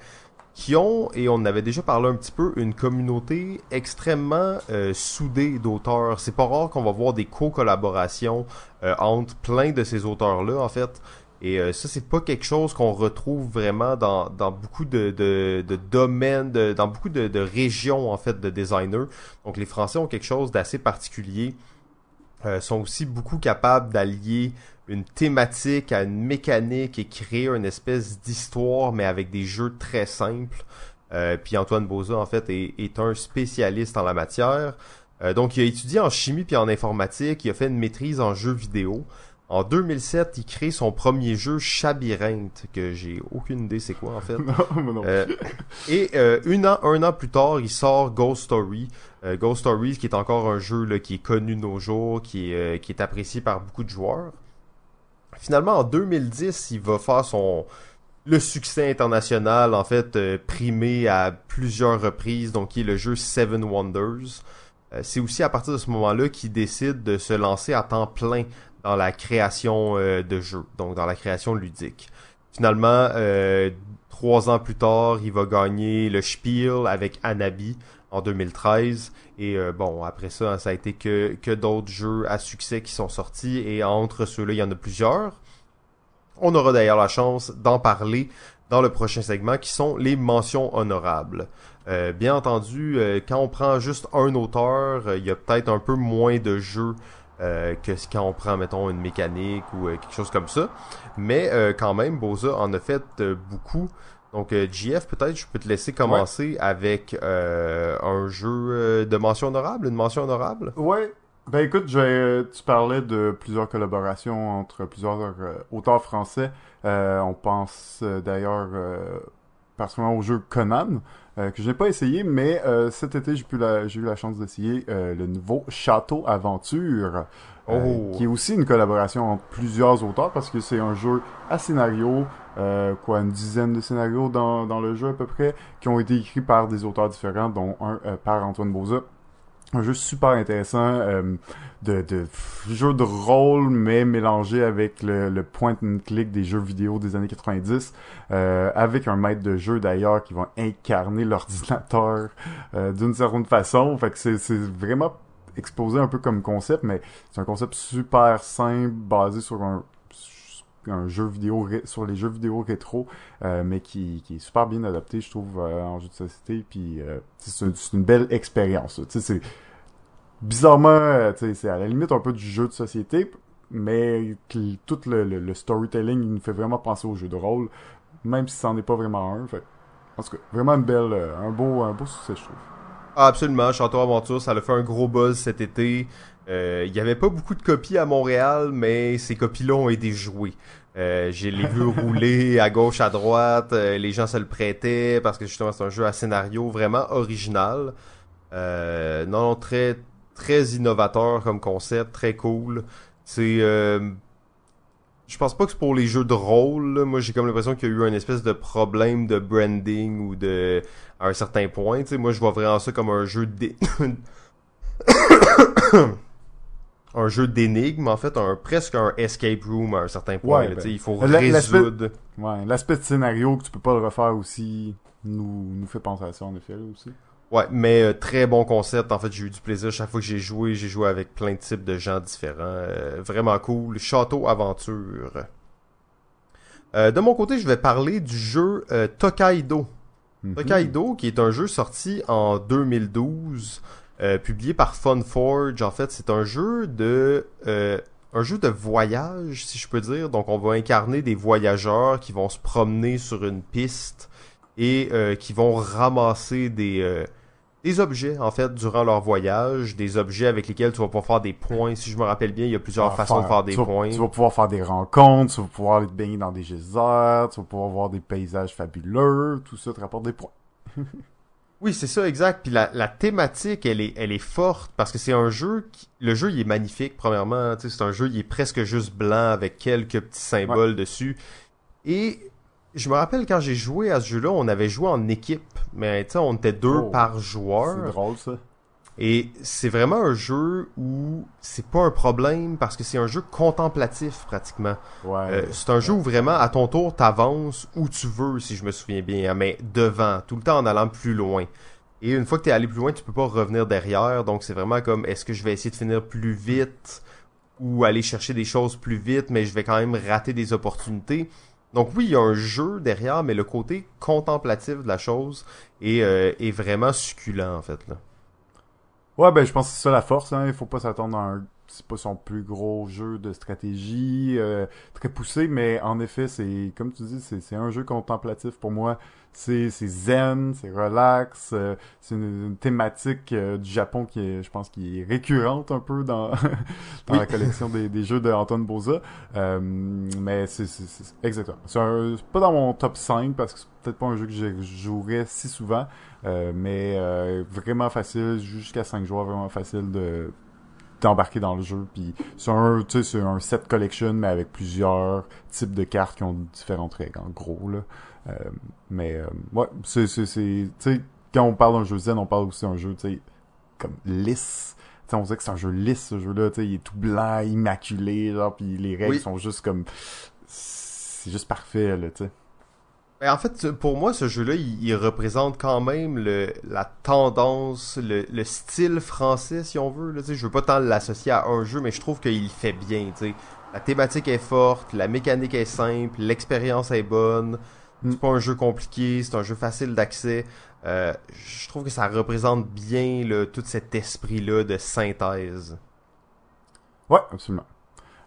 qui ont, et on avait déjà parlé un petit peu, une communauté extrêmement euh, soudée d'auteurs. C'est pas rare qu'on va voir des co-collaborations euh, entre plein de ces auteurs-là, en fait. Et euh, ça, c'est pas quelque chose qu'on retrouve vraiment dans, dans beaucoup de, de, de domaines, de, dans beaucoup de, de régions, en fait, de designers. Donc les Français ont quelque chose d'assez particulier. sont aussi beaucoup capables d'allier une thématique, à une mécanique et créer une espèce d'histoire, mais avec des jeux très simples. Euh, puis Antoine Boza, en fait, est, un spécialiste en la matière. Euh, donc, il a étudié en chimie puis en informatique. Il a fait une maîtrise en jeux vidéo. En 2007, il crée son premier jeu Chabyrinthe, que j'ai aucune idée c'est quoi en fait. non, non. Euh, et une an, un an plus tard, il sort Ghost Story. Ghost Story, qui est encore un jeu là, qui est connu de nos jours, qui est, qui est apprécié par beaucoup de joueurs. Finalement, en 2010, il va faire son le succès international, en fait, euh, primé à plusieurs reprises, donc qui est le jeu Seven Wonders. Euh, c'est aussi à partir de ce moment-là qu'il décide de se lancer à temps plein dans la création euh, de jeux, donc dans la création ludique. Finalement, trois ans plus tard, il va gagner le Spiel avec Anabi en 2013. Et euh, bon, après ça, ça a été que, que d'autres jeux à succès qui sont sortis. Et entre ceux-là, il y en a plusieurs. On aura d'ailleurs la chance d'en parler dans le prochain segment qui sont les mentions honorables. Euh, bien entendu, euh, quand on prend juste un auteur, euh, il y a peut-être un peu moins de jeux que quand on prend, mettons, une mécanique ou quelque chose comme ça. Mais quand même, Boza en a fait beaucoup. Donc, GF, peut-être je peux te laisser commencer avec un jeu de mention honorable, une mention honorable? Ouais. Ben écoute, tu parlais de plusieurs collaborations entre plusieurs auteurs français. on pense d'ailleurs particulièrement au jeu Conan, euh, que je n'ai pas essayé, mais euh, cet été, j'ai, la, eu la chance d'essayer euh, le nouveau Château Aventure, oh. qui est aussi une collaboration entre plusieurs auteurs, parce que c'est un jeu à scénario, quoi, une dizaine de scénarios dans, dans le jeu à peu près, qui ont été écrits par des auteurs différents, dont un par Antoine Boza un jeu super intéressant euh, de, de jeu de rôle mais mélangé avec le, le point and click des jeux vidéo des années 90 euh, avec un maître de jeu d'ailleurs qui va incarner l'ordinateur euh, d'une certaine façon. Fait que c'est, c'est vraiment exposé un peu comme concept mais c'est un concept super simple basé sur un un jeu vidéo sur les jeux vidéo rétro mais qui, est super bien adapté je trouve en jeu de société puis c'est une belle expérience c'est bizarrement, euh, c'est à la limite un peu du jeu de société, mais tout le, storytelling, il nous fait vraiment penser au jeu de rôle, même si c'en est pas vraiment un. En tout cas, vraiment une belle, euh, un beau, un beau succès, je trouve. Ah, absolument, Château Aventure, ça a fait un gros buzz cet été. Euh, il y avait pas beaucoup de copies à Montréal, mais ces copies-là ont été jouées. Euh, j'ai les vu rouler à gauche, à droite. les gens se le prêtaient parce que justement c'est un jeu à scénario vraiment original. non, non, très très innovateur comme concept, très cool. C'est euh, je pense pas que c'est pour les jeux de rôle. Moi, j'ai comme l'impression qu'il y a eu un espèce de problème de branding ou de à un certain point. sais moi, je vois vraiment ça comme un jeu d un jeu d'énigmes, en fait, un presque un escape room à un certain point. Ben, il faut résoudre. Ouais, l'aspect de scénario que tu peux pas le refaire aussi nous nous fait penser à ça en effet aussi. Ouais, mais euh, très bon concept. En fait, j'ai eu du plaisir chaque fois que j'ai joué. J'ai joué avec plein de types de gens différents. Euh, vraiment cool. Château Aventure. Euh, de mon côté, je vais parler du jeu Tokaido. Mhm. Tokaido, qui est un jeu sorti en 2012, publié par Funforge. En fait, c'est un jeu de un jeu de voyage, si je peux dire. Donc, on va incarner des voyageurs qui vont se promener sur une piste et qui vont ramasser des des objets, en fait, durant leur voyage, des objets avec lesquels tu vas pouvoir faire des points. Si je me rappelle bien, il y a plusieurs façons de faire des points. tu vas pouvoir faire des rencontres, tu vas pouvoir aller te baigner dans des geysers, tu vas pouvoir voir des paysages fabuleux, tout ça te rapporte des points. oui, c'est ça, exact. Puis la, la thématique, elle est, elle est forte parce que c'est un jeu qui, le jeu, il est magnifique, premièrement. C'est un jeu, il est presque juste blanc avec quelques petits symboles dessus. Et je me rappelle quand j'ai joué à ce jeu-là, on avait joué en équipe, mais tu sais, on était deux oh, par joueur. C'est drôle ça. Et c'est vraiment un jeu où c'est pas un problème parce que c'est un jeu contemplatif pratiquement. Ouais. Euh, c'est un jeu où vraiment à ton tour t'avances où tu veux si je me souviens bien, hein, mais devant, tout le temps en allant plus loin. Et une fois que t'es allé plus loin, tu peux pas revenir derrière, donc c'est vraiment comme est-ce que je vais essayer de finir plus vite ou aller chercher des choses plus vite, mais je vais quand même rater des opportunités? Donc oui, il y a un jeu derrière, mais le côté contemplatif de la chose est, euh, est vraiment succulent en fait là. Ouais, ben je pense que c'est ça la force. Hein. Il faut pas s'attendre à un c'est pas son plus gros jeu de stratégie euh, très poussé, mais en effet, c'est comme tu dis, c'est un jeu contemplatif pour moi. C'est zen, c'est relax, euh, c'est une, thématique euh, du Japon qui est, je pense, qui est récurrente un peu dans dans la collection des, des jeux d'Antoine Boza. mais c'est exactement. C'est pas dans mon top 5 parce que c'est peut-être pas un jeu que je jouerais si souvent, mais vraiment facile, jusqu'à 5 joueurs, vraiment facile de embarqué dans le jeu. Puis c'est un, c'est un set collection, mais avec plusieurs types de cartes qui ont différentes règles, en gros. Là. Euh, mais euh, ouais, c'est, c'est, c'est, quand on parle d'un jeu zen, on parle aussi d'un jeu, tu sais, comme lisse. T'sais, on sait que c'est un jeu lisse, ce jeu-là, tu il est tout blanc, immaculé, genre, puis les règles sont juste comme... C'est juste parfait, là, tu sais. Ben, en fait, pour moi, ce jeu-là, il, représente quand même le, la tendance, le, le style français, si on veut. Là, je veux pas tant l'associer à un jeu, mais je trouve qu'il fait bien. sais La thématique est forte, la mécanique est simple, l'expérience est bonne. C'est pas un jeu compliqué, c'est un jeu facile d'accès. Euh, je trouve que ça représente bien là, tout cet esprit-là de synthèse. Ouais, absolument.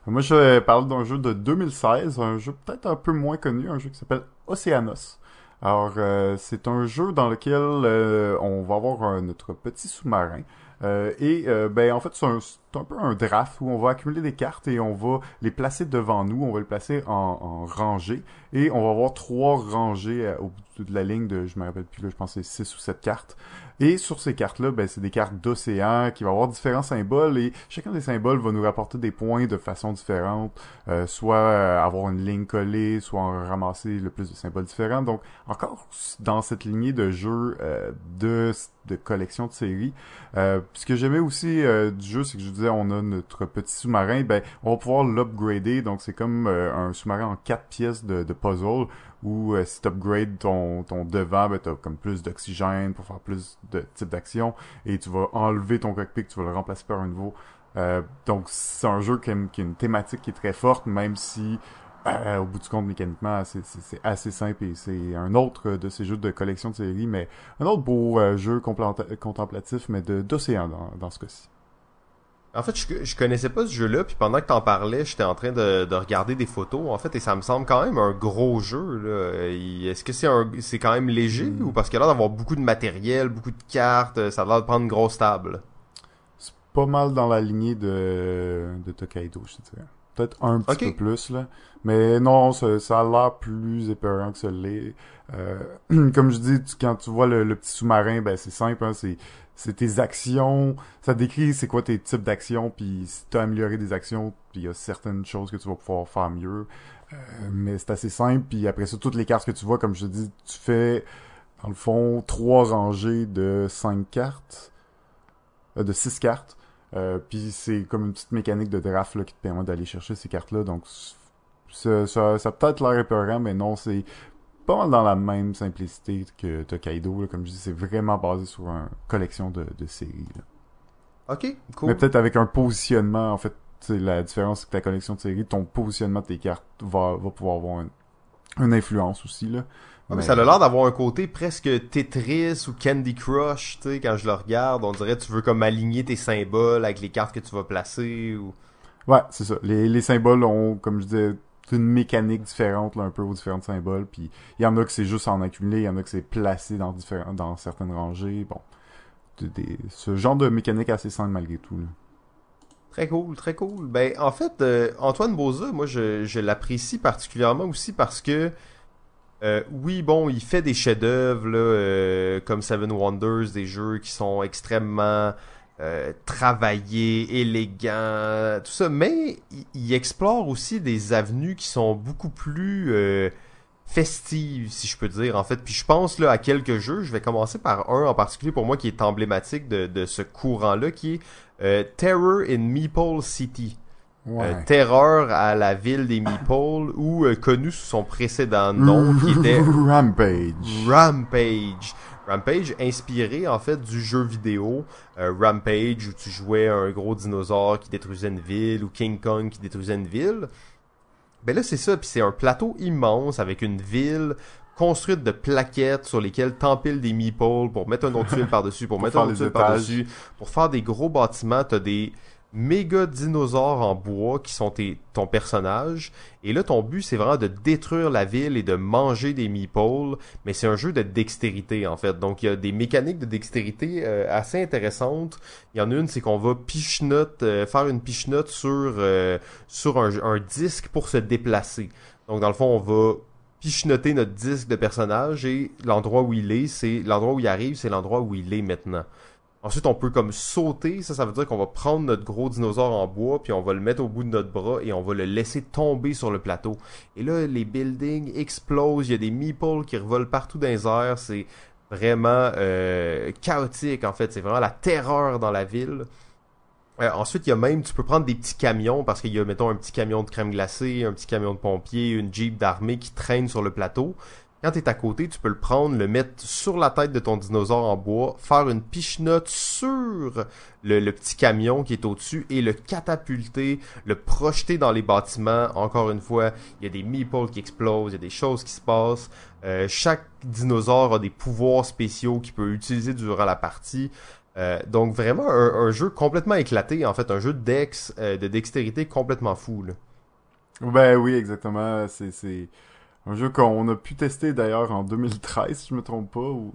Moi, je vais parler d'un jeu de 2016, un jeu peut-être un peu moins connu, un jeu qui s'appelle Oceanos. Alors, euh, c'est un jeu dans lequel euh, on va avoir notre petit sous-marin. Euh, et euh, ben en fait c'est un, peu un draft où on va accumuler des cartes et on va les placer devant nous, on va les placer en, en rangée et on va avoir trois rangées euh, au bout de la ligne de je me rappelle plus là, je pense c'est six ou sept cartes. Et sur ces cartes-là, ben c'est des cartes d'océan qui vont avoir différents symboles et chacun des symboles va nous rapporter des points de façon différente, euh, soit euh, avoir une ligne collée, soit ramasser le plus de symboles différents. Donc encore dans cette lignée de jeux euh, de de collection de séries. Euh, ce que j'aimais aussi euh, du jeu, c'est que je disais, on a notre petit sous-marin, ben, on va pouvoir l'upgrader. Donc, c'est comme euh, un sous-marin en quatre pièces de, de puzzle où euh, si tu upgrades ton, ton devant, ben, tu as comme plus d'oxygène pour faire plus de types d'action et tu vas enlever ton cockpit, tu vas le remplacer par un nouveau. Euh, donc, c'est un jeu qui a, qui a une thématique qui est très forte, même si euh, au bout du compte, mécaniquement, c'est- assez simple et c'est un autre de ces jeux de collection de séries, mais un autre beau euh, jeu contemplatif, mais d'océan dans, dans ce cas-ci. En fait, je, je connaissais pas ce jeu-là, puis pendant que t'en parlais, j'étais en train de, de regarder des photos, en fait, et ça me semble quand même un gros jeu, Est-ce que c'est un, c'est quand même léger, Hmm. ou parce qu'il a l'air d'avoir beaucoup de matériel, beaucoup de cartes, ça a l'air de prendre une grosse table? C'est pas mal dans la lignée de, de Tokaido, je te dirais. Peut-être un petit peu plus, là. Mais non, ça, ça a l'air plus épeurant que ça l'est. Euh, comme je dis, tu- quand tu vois le, le petit sous-marin, ben c'est simple, hein, c'est c'est tes actions, ça décrit c'est quoi tes types d'actions, puis si tu amélioré des actions, puis il y a certaines choses que tu vas pouvoir faire mieux. Euh, mais c'est assez simple, puis après ça, toutes les cartes que tu vois, comme je te dis, tu fais, dans le fond, trois rangées de cinq cartes, euh, de six cartes. Euh, puis c'est comme une petite mécanique de draft là, qui te permet d'aller chercher ces cartes-là. Donc ça, ça, ça peut-être l'air épeurant, mais non, c'est pas mal dans la même simplicité que Tokaido. Là. Comme je dis, c'est vraiment basé sur une collection de, de séries. là. Ok, cool. Mais peut-être avec un positionnement, en fait, la différence c'est que ta collection de séries, ton positionnement de tes cartes va, va pouvoir avoir une, une influence aussi. Là. Ouais, mais Mais- ça a l'air d'avoir un côté presque Tetris ou Candy Crush, tu sais, quand je le regarde, on dirait que tu veux comme aligner tes symboles avec les cartes que tu vas placer, ou... Ouais, c'est ça. Les, les symboles ont, comme je disais, une mécanique différente là, un peu aux différents symboles. Puis il y en a que c'est juste en accumulé, il y en a que c'est placé dans dans certaines rangées. Bon, ce genre de mécanique assez simple malgré tout. Très cool, très cool. Ben, en fait, euh, Antoine Boza, moi, je, je l'apprécie particulièrement aussi parce que, euh, oui, bon, il fait des chefs-d'œuvre, euh, comme Seven Wonders, des jeux qui sont extrêmement euh, travaillés, élégants, tout ça, mais il, explore aussi des avenues qui sont beaucoup plus euh, festives, si je peux dire, en fait. Puis je pense là à quelques jeux. Je vais commencer par un en particulier pour moi qui est emblématique de, de ce courant-là, qui est euh, Terror in Meeple City. Euh, terreur à la ville des Meeple, ou connu sous son précédent nom, qui était Rampage. Rampage. Rampage, inspiré en fait du jeu vidéo euh, Rampage, où tu jouais un gros dinosaure qui détruisait une ville, ou King Kong qui détruisait une ville. Ben là, c'est ça, puis c'est un plateau immense avec une ville construite de plaquettes sur lesquelles t'empiles des meeples pour mettre un autre tuile par-dessus, pour, Pour mettre faire un autre tuile par-dessus, pour faire des gros bâtiments, t'as des méga dinosaures en bois qui sont tes, ton personnage. Et là, ton but, c'est vraiment de détruire la ville et de manger des meeples. Mais c'est un jeu de dextérité, en fait. Donc, il y a des mécaniques de dextérité euh, assez intéressantes. Il y en a une, c'est qu'on va pichenote, euh, faire une pichenote sur, euh, sur un, disque pour se déplacer. Donc, dans le fond, on va pichenoter notre disque de personnage et l'endroit où il est, c'est l'endroit où il arrive, c'est l'endroit où il est maintenant. Ensuite, on peut comme sauter. Ça, ça veut dire qu'on va prendre notre gros dinosaure en bois, puis on va le mettre au bout de notre bras et on va le laisser tomber sur le plateau. Et là, les buildings explosent. Il y a des meeples qui revolent partout dans les airs. C'est vraiment euh, chaotique, en fait. C'est vraiment la terreur dans la ville. Euh, ensuite, il y a même, tu peux prendre des petits camions parce qu'il y a, mettons, un petit camion de crème glacée, un petit camion de pompiers, une jeep d'armée qui traîne sur le plateau. Quand t'es à côté, tu peux le prendre, le mettre sur la tête de ton dinosaure en bois, faire une pichenote sur le, petit camion qui est au-dessus et le catapulter, le projeter dans les bâtiments. Encore une fois, il y a des meeples qui explosent, il y a des choses qui se passent. Euh, chaque dinosaure a des pouvoirs spéciaux qu'il peut utiliser durant la partie. Euh, donc vraiment un, jeu complètement éclaté, en fait, un jeu de dex, euh, de dextérité complètement fou. Là. Ben oui, exactement. C'est un jeu qu'on a pu tester d'ailleurs en 2013, si je me trompe pas. Ou...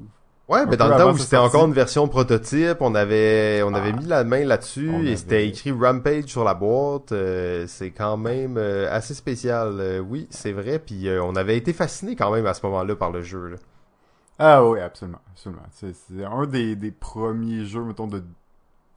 Ouais, mais dans le temps où c'était encore une version prototype, on avait on avait ah. mis la main là-dessus et c'était écrit Rampage sur la boîte. Euh, c'est quand même euh, assez spécial. Euh, oui, c'est vrai. Puis on avait été fasciné quand même à ce moment-là par le jeu. Là. Ah oui, absolument, absolument. C'est un des, des premiers jeux, mettons, de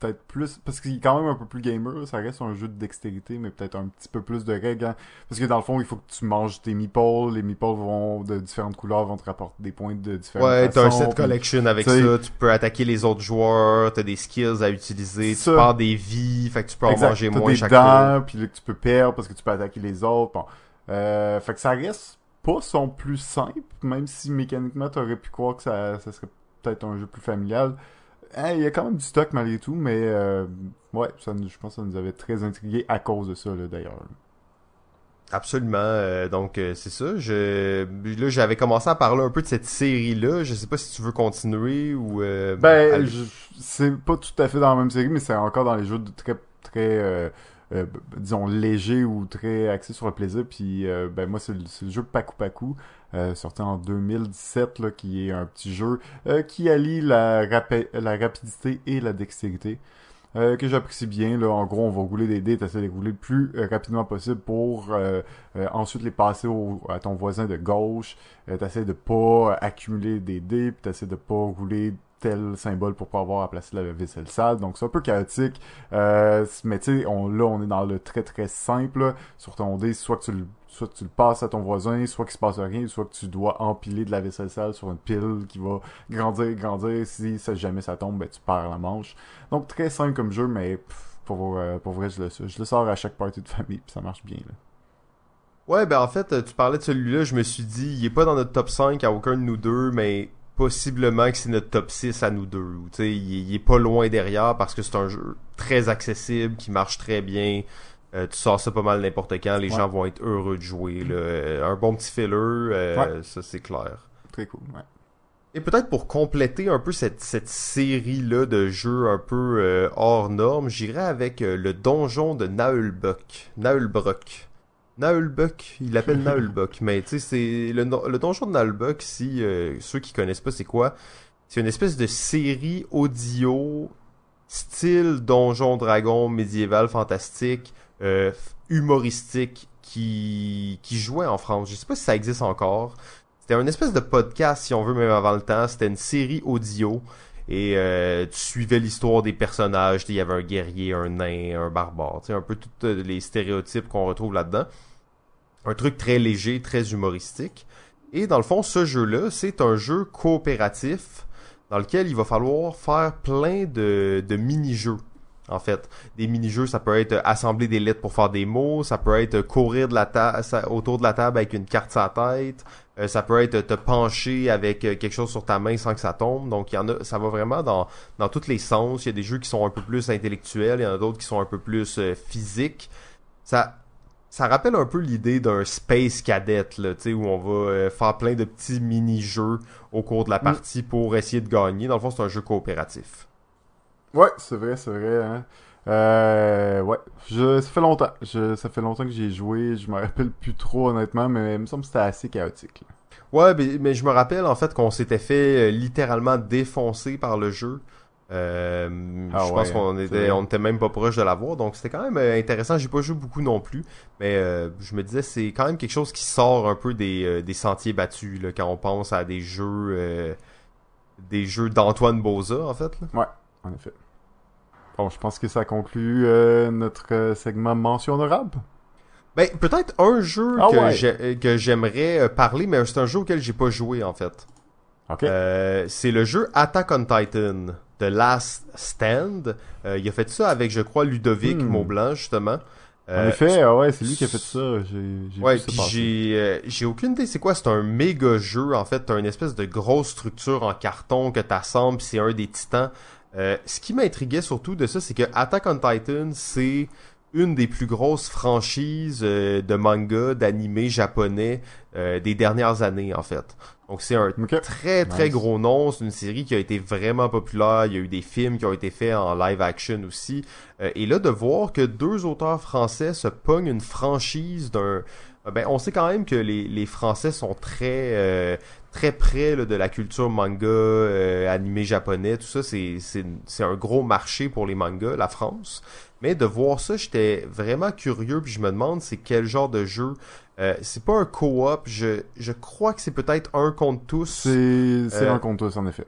peut-être plus parce qu'il est quand même un peu plus gamer ça reste un jeu de dextérité mais peut-être un petit peu plus de règles hein. parce que dans le fond il faut que tu manges tes meeples les meeples vont de différentes couleurs vont te rapporter des points de différentes ouais t'as un set collection avec ça tu peux attaquer les autres joueurs t'as des skills à utiliser tu perds des vies fait que tu peux en manger moins chaque fois puis là, tu peux perdre parce que tu peux attaquer les autres bon. euh, fait que ça reste pas son plus simple même si mécaniquement t'aurais pu croire que ça, ça serait peut-être un jeu plus familial il y a quand même du stock malgré tout, mais euh, ouais, ça, je pense que ça nous avait très intrigué à cause de ça, d'ailleurs. Absolument. Euh, donc euh, c'est ça. Je là j'avais commencé à parler un peu de cette série là. Je sais pas si tu veux continuer ou. ben c'est pas tout à fait dans la même série, mais c'est encore dans les jeux de très très disons léger ou très axé sur le plaisir. Puis ben moi c'est le, jeu Paku Paku. Euh, sorti en 2017, là, qui est un petit jeu euh, qui allie la, rapidité et la dextérité. Euh, que j'apprécie bien. Là, en gros, on va rouler des dés, t'essaies de les rouler le plus rapidement possible pour ensuite les passer à ton voisin de gauche. Euh, t'essaies de pas accumuler des dés, puis t'essaies de pas rouler tel symbole pour pas avoir à placer la vaisselle sale. Donc c'est un peu chaotique. mais tu sais, on, là, on est dans le très très simple. Sur ton dé, soit tu le passes à ton voisin, soit qu'il se passe rien, soit que tu dois empiler de la vaisselle sale sur une pile qui va grandir, grandir. Si ça, jamais ça tombe, ben, tu perds la manche. Donc très simple comme jeu, mais pour, euh, pour vrai, je le, je le sors à chaque partie de famille, puis ça marche bien. Là. Ouais, ben en fait, tu parlais de celui-là, je me suis dit, il est pas dans notre top 5 à aucun de nous deux, mais possiblement que c'est notre top 6 à nous deux. Tu sais, il, il, est pas loin derrière parce que c'est un jeu très accessible, qui marche très bien. Euh, tu sors ça pas mal n'importe quand, les gens vont être heureux de jouer. Là. Euh, un bon petit filler, euh, ça c'est clair. Très cool, ouais. Et peut-être pour compléter un peu cette, cette série-là de jeux un peu hors normes, j'irai avec le donjon de Naulbuck. Naulbrock. Naulbuck, il l'appelle Naulbuck, mais tu sais, c'est le, le, donjon de Naulbuck, si ceux qui connaissent pas c'est quoi, c'est une espèce de série audio style donjon dragon médiéval fantastique euh, humoristique qui, qui jouait en France. Je sais pas si ça existe encore. C'était une espèce de podcast, si on veut, même avant le temps. C'était une série audio. Et euh, tu suivais l'histoire des personnages. Il y avait un guerrier, un nain, un barbare. Un peu tous les stéréotypes qu'on retrouve là-dedans. Un truc très léger, très humoristique. Et dans le fond, ce jeu-là, c'est un jeu coopératif dans lequel il va falloir faire plein de, de mini-jeux en fait. Des mini-jeux, ça peut être assembler des lettres pour faire des mots, ça peut être courir de la autour de la table avec une carte sur la tête, euh, ça peut être te pencher avec euh, quelque chose sur ta main sans que ça tombe. Donc il y en a, ça va vraiment dans dans tous les sens. Il y a des jeux qui sont un peu plus intellectuels, il y en a d'autres qui sont un peu plus euh, physiques. Ça ça rappelle un peu l'idée d'un space cadet là, tu sais où on va faire plein de petits mini-jeux au cours de la mm. partie pour essayer de gagner. Dans le fond, c'est un jeu coopératif. Ouais, c'est vrai, c'est vrai. Hein. Euh, ouais, je, ça fait longtemps. Je, ça fait longtemps que j'ai joué. Je me rappelle plus trop honnêtement, mais il me semble que c'était assez chaotique. Ouais, mais, je me rappelle en fait qu'on s'était fait euh, littéralement défoncer par le jeu. Euh, ah je pense qu'on était, on était même pas proche de l'avoir, donc c'était quand même euh, intéressant. J'ai pas joué beaucoup non plus, mais je me disais c'est quand même quelque chose qui sort un peu des, des sentiers battus là, quand on pense à des jeux, des jeux d'Antoine Boza en fait. Là. Ouais, en effet. Bon, je pense que ça conclut euh, notre euh, segment mention honorable. Ben, peut-être un jeu ah que j'aimerais euh, parler, mais c'est un jeu auquel j'ai pas joué, en fait. Ok. c'est le jeu Attack on Titan, The Last Stand. il a fait ça avec, je crois, Ludovic hmm. Maublanc, justement. En Euh, effet, ah ouais, c'est lui qui a fait ça. J'ai Ouais, j'ai euh, j'ai aucune idée c'est quoi, c'est un méga jeu en fait, t'as une espèce de grosse structure en carton que t'assembles, puis c'est un des titans. Euh, ce qui m'intriguait surtout de ça, c'est que Attack on Titan, c'est une des plus grosses franchises euh, de manga, d'animé japonais euh, des dernières années en fait. Donc c'est un très très Nice. gros nom. C'est une série qui a été vraiment populaire. Il y a eu des films qui ont été faits en live action aussi. Euh, et là, de voir que deux auteurs français se pognent une franchise d'un... euh, Ben, on sait quand même que les, les Français sont très euh, très près là, de la culture manga, euh, animé japonais, tout ça. C'est c'est c'est un gros marché pour les mangas, la France. Mais de voir ça, j'étais vraiment curieux. Puis je me demande, c'est quel genre de jeu. Euh, c'est pas un co-op. Je je crois que c'est peut-être un contre tous. C'est c'est Euh, un contre tous, en effet.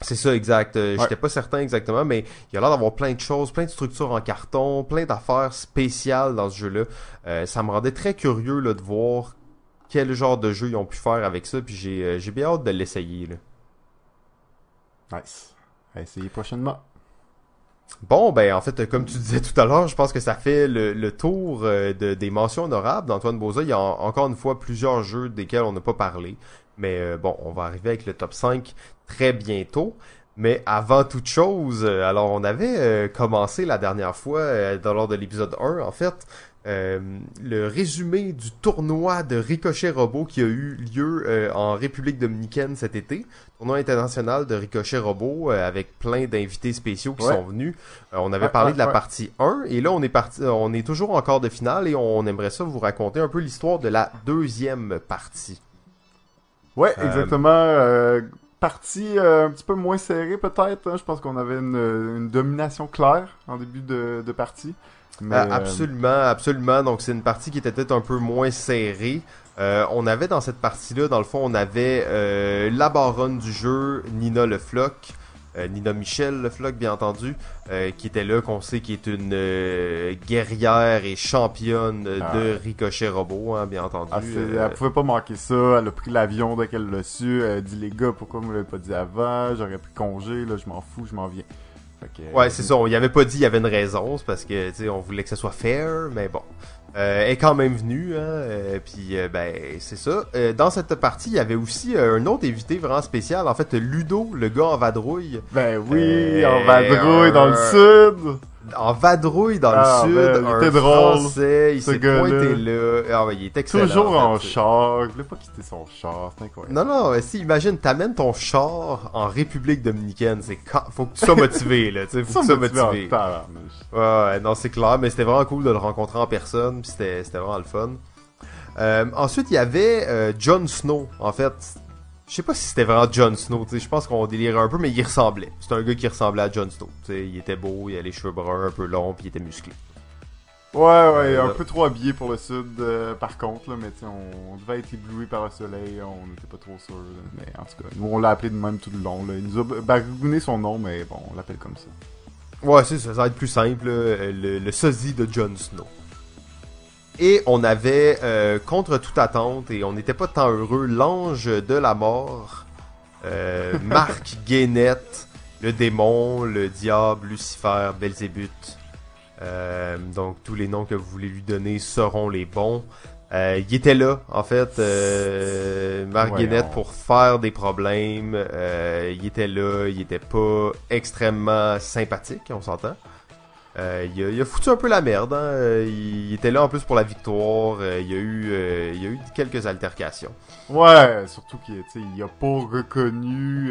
C'est ça, exact. Euh, Ouais. J'étais pas certain exactement, mais il y a l'air d'avoir plein de choses, plein de structures en carton, plein d'affaires spéciales dans ce jeu-là. Ça me rendait très curieux là, de voir quel genre de jeu ils ont pu faire avec ça, puis j'ai j'ai bien hâte de l'essayer. là. Nice. À essayer prochainement. Bon, ben en fait, comme tu disais tout à l'heure, je pense que ça fait le, tour euh, de, des mentions honorables d'Antoine Boza. Il y a en- encore une fois plusieurs jeux desquels on n'a pas parlé. Mais euh, bon, on va arriver avec le top 5 très bientôt. Mais avant toute chose, euh, alors on avait commencé la dernière fois, dans lors de l'épisode 1 en fait, euh, le résumé du tournoi de Ricochet Robot qui a eu lieu euh, en République dominicaine cet été. Tournoi international de Ricochet Robot euh, avec plein d'invités spéciaux qui Ouais. sont venus. On avait Ouais, parlé ouais, de la partie 1 et là on est parti, on est toujours encore de finale et on aimerait ça vous raconter un peu l'histoire de la deuxième partie. Ouais, exactement. partie euh, un petit peu moins serrée peut-être. hein. Je pense qu'on avait une, une domination claire en début de, de partie. Mais, Euh, euh, absolument, absolument. Donc c'est une partie qui était peut-être un peu moins serrée. Euh, on avait dans cette partie-là, dans le fond, on avait euh, la baronne du jeu, Nina Le Floc, euh, Nina Michel Le Floc, bien entendu, qui était là, qu'on sait qui est une guerrière et championne euh, Ah. de Ricochet Robot, hein, bien entendu. ah, Elle pouvait pas manquer ça. Elle a pris l'avion dès qu'elle l'a su. Elle a dit les gars, pourquoi vous l'avez pas dit avant? J'aurais pris congé. Là, je m'en fous, je m'en viens. Que, Ouais, euh, c'est ça. On y avait pas dit, il y avait une raison. C'est parce que, tu sais, on voulait que ce soit fair, mais bon. Euh, est quand même venue, hein. euh, puis, euh, ben, c'est ça. Euh, dans cette partie, il y avait aussi euh, un autre invité vraiment spécial. En fait, Ludo, le gars en vadrouille. Ben oui, Euh, en vadrouille dans le sud. En vadrouille dans Ah, le sud. ben, il un était drôle, Français. Il s'est pointé là. Ah, ouais, il est excellent. Toujours en fait. char. Je voulais pas quitter son char. C'est incroyable. Non, non, si, imagine, t'amènes ton char en République Dominicaine. C'est. Faut que tu sois motivé, là. Faut que tu sois motivé. Ouais, ouais, non, c'est clair, mais c'était vraiment cool de le rencontrer en personne, c'était vraiment le fun. Euh, ensuite, il y avait euh, Jon Snow, en fait. Je sais pas si c'était vraiment Jon Snow, tu sais, je pense qu'on délirait un peu, mais il ressemblait. C'était un gars qui ressemblait à Jon Snow. Tu sais, il était beau, il avait les cheveux bruns un peu longs, puis il était musclé. Ouais, ouais, Euh, un peu trop habillé pour le sud, euh, par contre, là, mais tu sais, on, on devait être ébloui par le soleil, on n'était pas trop sûr, là, mais en tout cas, nous on l'a appelé de même tout le long, là. Il nous a baragouiné son nom, mais bon, on l'appelle comme ça. Ouais, c'est ça, ça va être plus simple, là, le, le sosie de Jon Snow. Et on avait, euh, contre toute attente, et on n'était pas tant heureux, l'ange de la mort, euh, Marc Guénette, le démon, le diable, Lucifer, Belzébuth. Euh, donc tous les noms que vous voulez lui donner seront les bons. Euh, il était là, en fait, euh, Marc Guénette, pour faire des problèmes. Il était là, il était pas extrêmement sympathique, on s'entend. Euh, il, a, il a foutu un peu la merde. Hein. Euh, Il, il était là en plus pour la victoire. Euh, il y a eu, euh, il y a eu quelques altercations. Ouais, surtout qu'il il a pas reconnu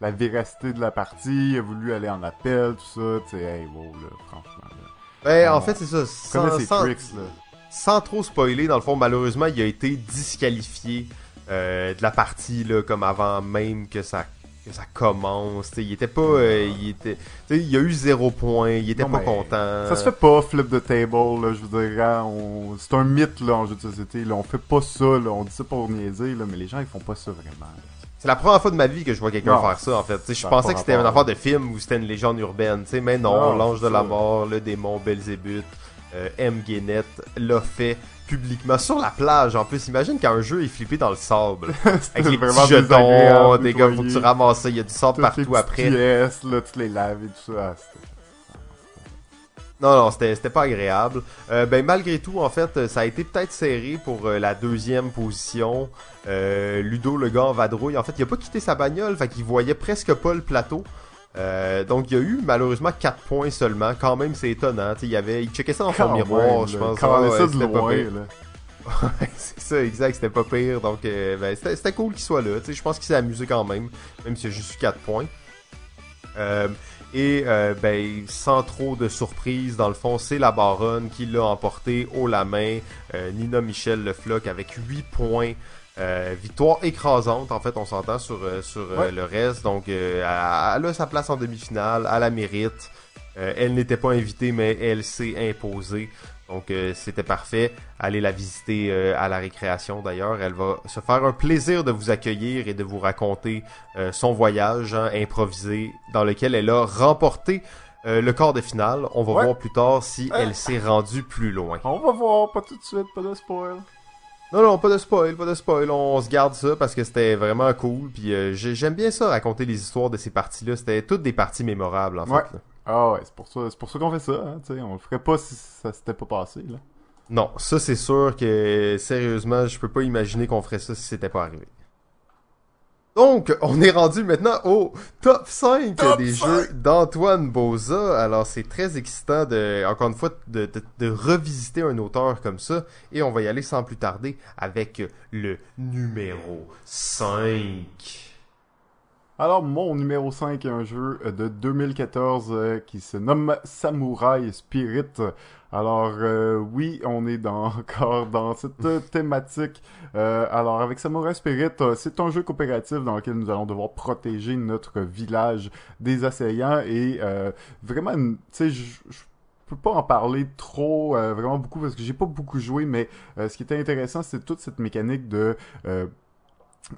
la véracité de la partie, il a voulu aller en appel, tout ça, tu sais, hey, wow, là, franchement, là. Ben, en fait, c'est ça. Sans, ses sans- tricks, là. sans trop spoiler, dans le fond, malheureusement, il a été disqualifié de la partie là, comme avant même que ça que ça commence. T'sais, il était pas, euh, il était, il a eu zéro point, il était Non, pas content. Ça se fait pas, flip the table, là, je veux dire, hein, on... c'est un mythe, là, en jeu de société, là, on fait pas ça, là, on dit ça pour niaiser, là, mais les gens, ils font pas ça vraiment. C'est la première fois de ma vie que je vois quelqu'un faire ça, en fait. T'sais, je pensais que c'était une affaire de film ou c'était une légende urbaine, t'sais, mais non, Non, l'ange de la mort, le démon Belzébuth, euh, M. Guénette l'a fait publiquement sur la plage. En plus, imagine quand un jeu est flippé dans le sable. Avec les petits jetons, des gars, faut que tu nettoyer. ramasses ça, il y a du sable partout après. pièces, là, toutes les laves et tout ça, ah, Non, non, c'était c'était pas agréable. Euh, ben malgré tout, en fait, ça a été peut-être serré pour euh, la deuxième position. Euh, Ludo, le gars en vadrouille, en fait, il a pas quitté sa bagnole, fait qu'il voyait presque pas le plateau. Euh, donc il y a eu malheureusement 4 points seulement. Quand même, c'est étonnant. T'sais, il y avait, il checkait ça dans son miroir, je pense. quand Ouais, ça de c'était pas loin, pire. là. Ouais, c'est ça, exact, c'était pas pire. Donc, euh, ben, c'était cool qu'il soit là. Je pense qu'il s'est amusé quand même, même s'il y a juste eu 4 points. Euh, et euh, ben, sans trop de surprise, dans le fond, c'est la baronne qui l'a emporté haut la main. Euh, Nina Michel Le Floc avec 8 points. Euh, victoire écrasante, en fait, on s'entend sur, euh, sur euh, Ouais. le reste. Donc, elle, a sa place en demi-finale, elle la mérite. Elle n'était pas invitée, mais elle s'est imposée. Donc, euh, c'était parfait. Allez la visiter euh, à la récréation d'ailleurs. Elle va se faire un plaisir de vous accueillir et de vous raconter euh, son voyage hein, improvisé dans lequel elle a remporté le quart de finale. On va Ouais. voir plus tard si elle s'est rendue plus loin. On va voir, pas tout de suite, pas de spoil. Non, non, pas de spoil, pas de spoil. On se garde ça parce que c'était vraiment cool. Puis euh, j'ai- j'aime bien ça, raconter les histoires de ces parties-là. C'était toutes des parties mémorables, en Ouais. fait. là. Ah ouais, c'est pour ça, c'est pour ça qu'on fait ça, hein, on le ferait pas si ça s'était pas passé, là. Non, ça c'est sûr que sérieusement, je peux pas imaginer qu'on ferait ça si c'était pas arrivé. Donc, on est rendu maintenant au top 5 Top des 5. jeux d'Antoine Boza. Alors, c'est très excitant de, encore une fois, de, de, de revisiter un auteur comme ça. Et on va y aller sans plus tarder avec le numéro 5. Alors, mon numéro 5 est un jeu de 2014 euh, qui se nomme Samurai Spirit. Alors, euh, oui, on est encore dans cette thématique. Euh, alors, avec Samurai Spirit, euh, c'est un jeu coopératif dans lequel nous allons devoir protéger notre village des assaillants et euh, vraiment, tu sais, je peux pas en parler trop, euh, vraiment beaucoup, parce que j'ai pas beaucoup joué, mais euh, ce qui était intéressant, c'est toute cette mécanique de...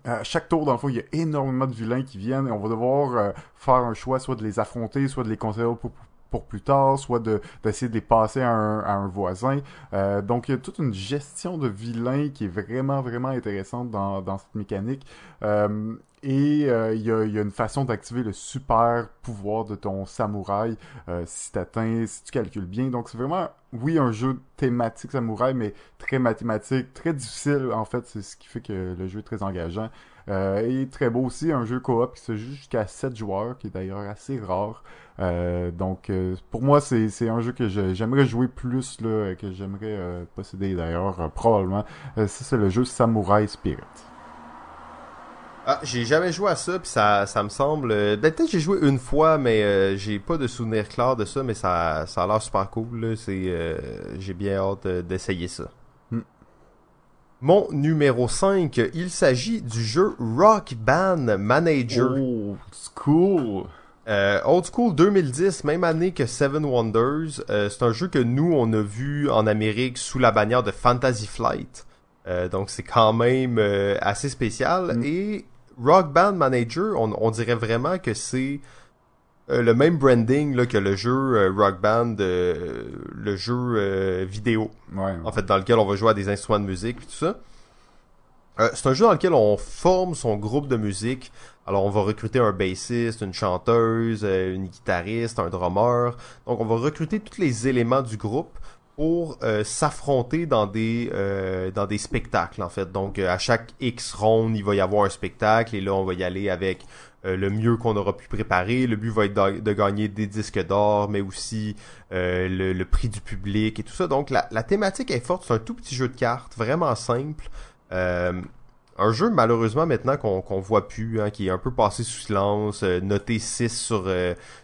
à chaque tour, dans le fond, il y a énormément de vilains qui viennent et on va devoir faire un choix, soit de les affronter, soit de les conserver pour, pour plus tard, soit de d'essayer de les passer à un, à un voisin. Euh, donc, il y a toute une gestion de vilains qui est vraiment, vraiment intéressante dans, dans cette mécanique. Euh, et euh, il y, a, y a une façon d'activer le super pouvoir de ton samouraï si t'atteins, si tu calcules bien. Donc, c'est vraiment, oui, un jeu thématique samouraï, mais très mathématique, très difficile, en fait. C'est ce qui fait que le jeu est très engageant. Euh, et très beau aussi, un jeu coop qui se joue jusqu'à 7 joueurs, qui est d'ailleurs assez rare. Euh, donc, euh, pour moi, c'est un jeu que j'aimerais jouer plus, là, que j'aimerais posséder d'ailleurs, probablement. Ça, c'est le jeu Samurai Spirit. Ah, j'ai jamais joué à ça, puis ça, ça me semble... ben, Peut-être j'ai joué une fois, mais j'ai pas de souvenir clair de ça, mais ça, ça a l'air super cool. j'ai bien hâte d'essayer ça. Mon numéro 5, il s'agit du jeu Rock Band Manager. Oh, c'est cool! Euh, Old School 2010, même année que Seven Wonders. Euh, c'est un jeu que nous, on a vu en Amérique sous la bannière de Fantasy Flight. Euh, donc c'est quand même assez spécial. Mm. Et Rock Band Manager, on, on dirait vraiment que c'est euh, le même branding là, que le jeu euh, Rock Band, euh, le jeu vidéo Ouais. en fait, dans lequel on va jouer à des instruments de musique et tout ça. C'est un jeu dans lequel on forme son groupe de musique. Alors, on va recruter un bassiste, une chanteuse, une guitariste, un drummer. Donc, on va recruter tous les éléments du groupe pour euh, s'affronter dans des euh, dans des spectacles en fait. Donc euh, à chaque X ronde, il va y avoir un spectacle et là on va y aller avec euh, le mieux qu'on aura pu préparer. Le but va être de, gagner des disques d'or, mais aussi euh, le, prix du public et tout ça. Donc la, la thématique est forte. C'est un tout petit jeu de cartes, vraiment simple. Euh, un jeu malheureusement maintenant qu'on qu'on voit plus, hein, qui est un peu passé sous silence, noté 6 sur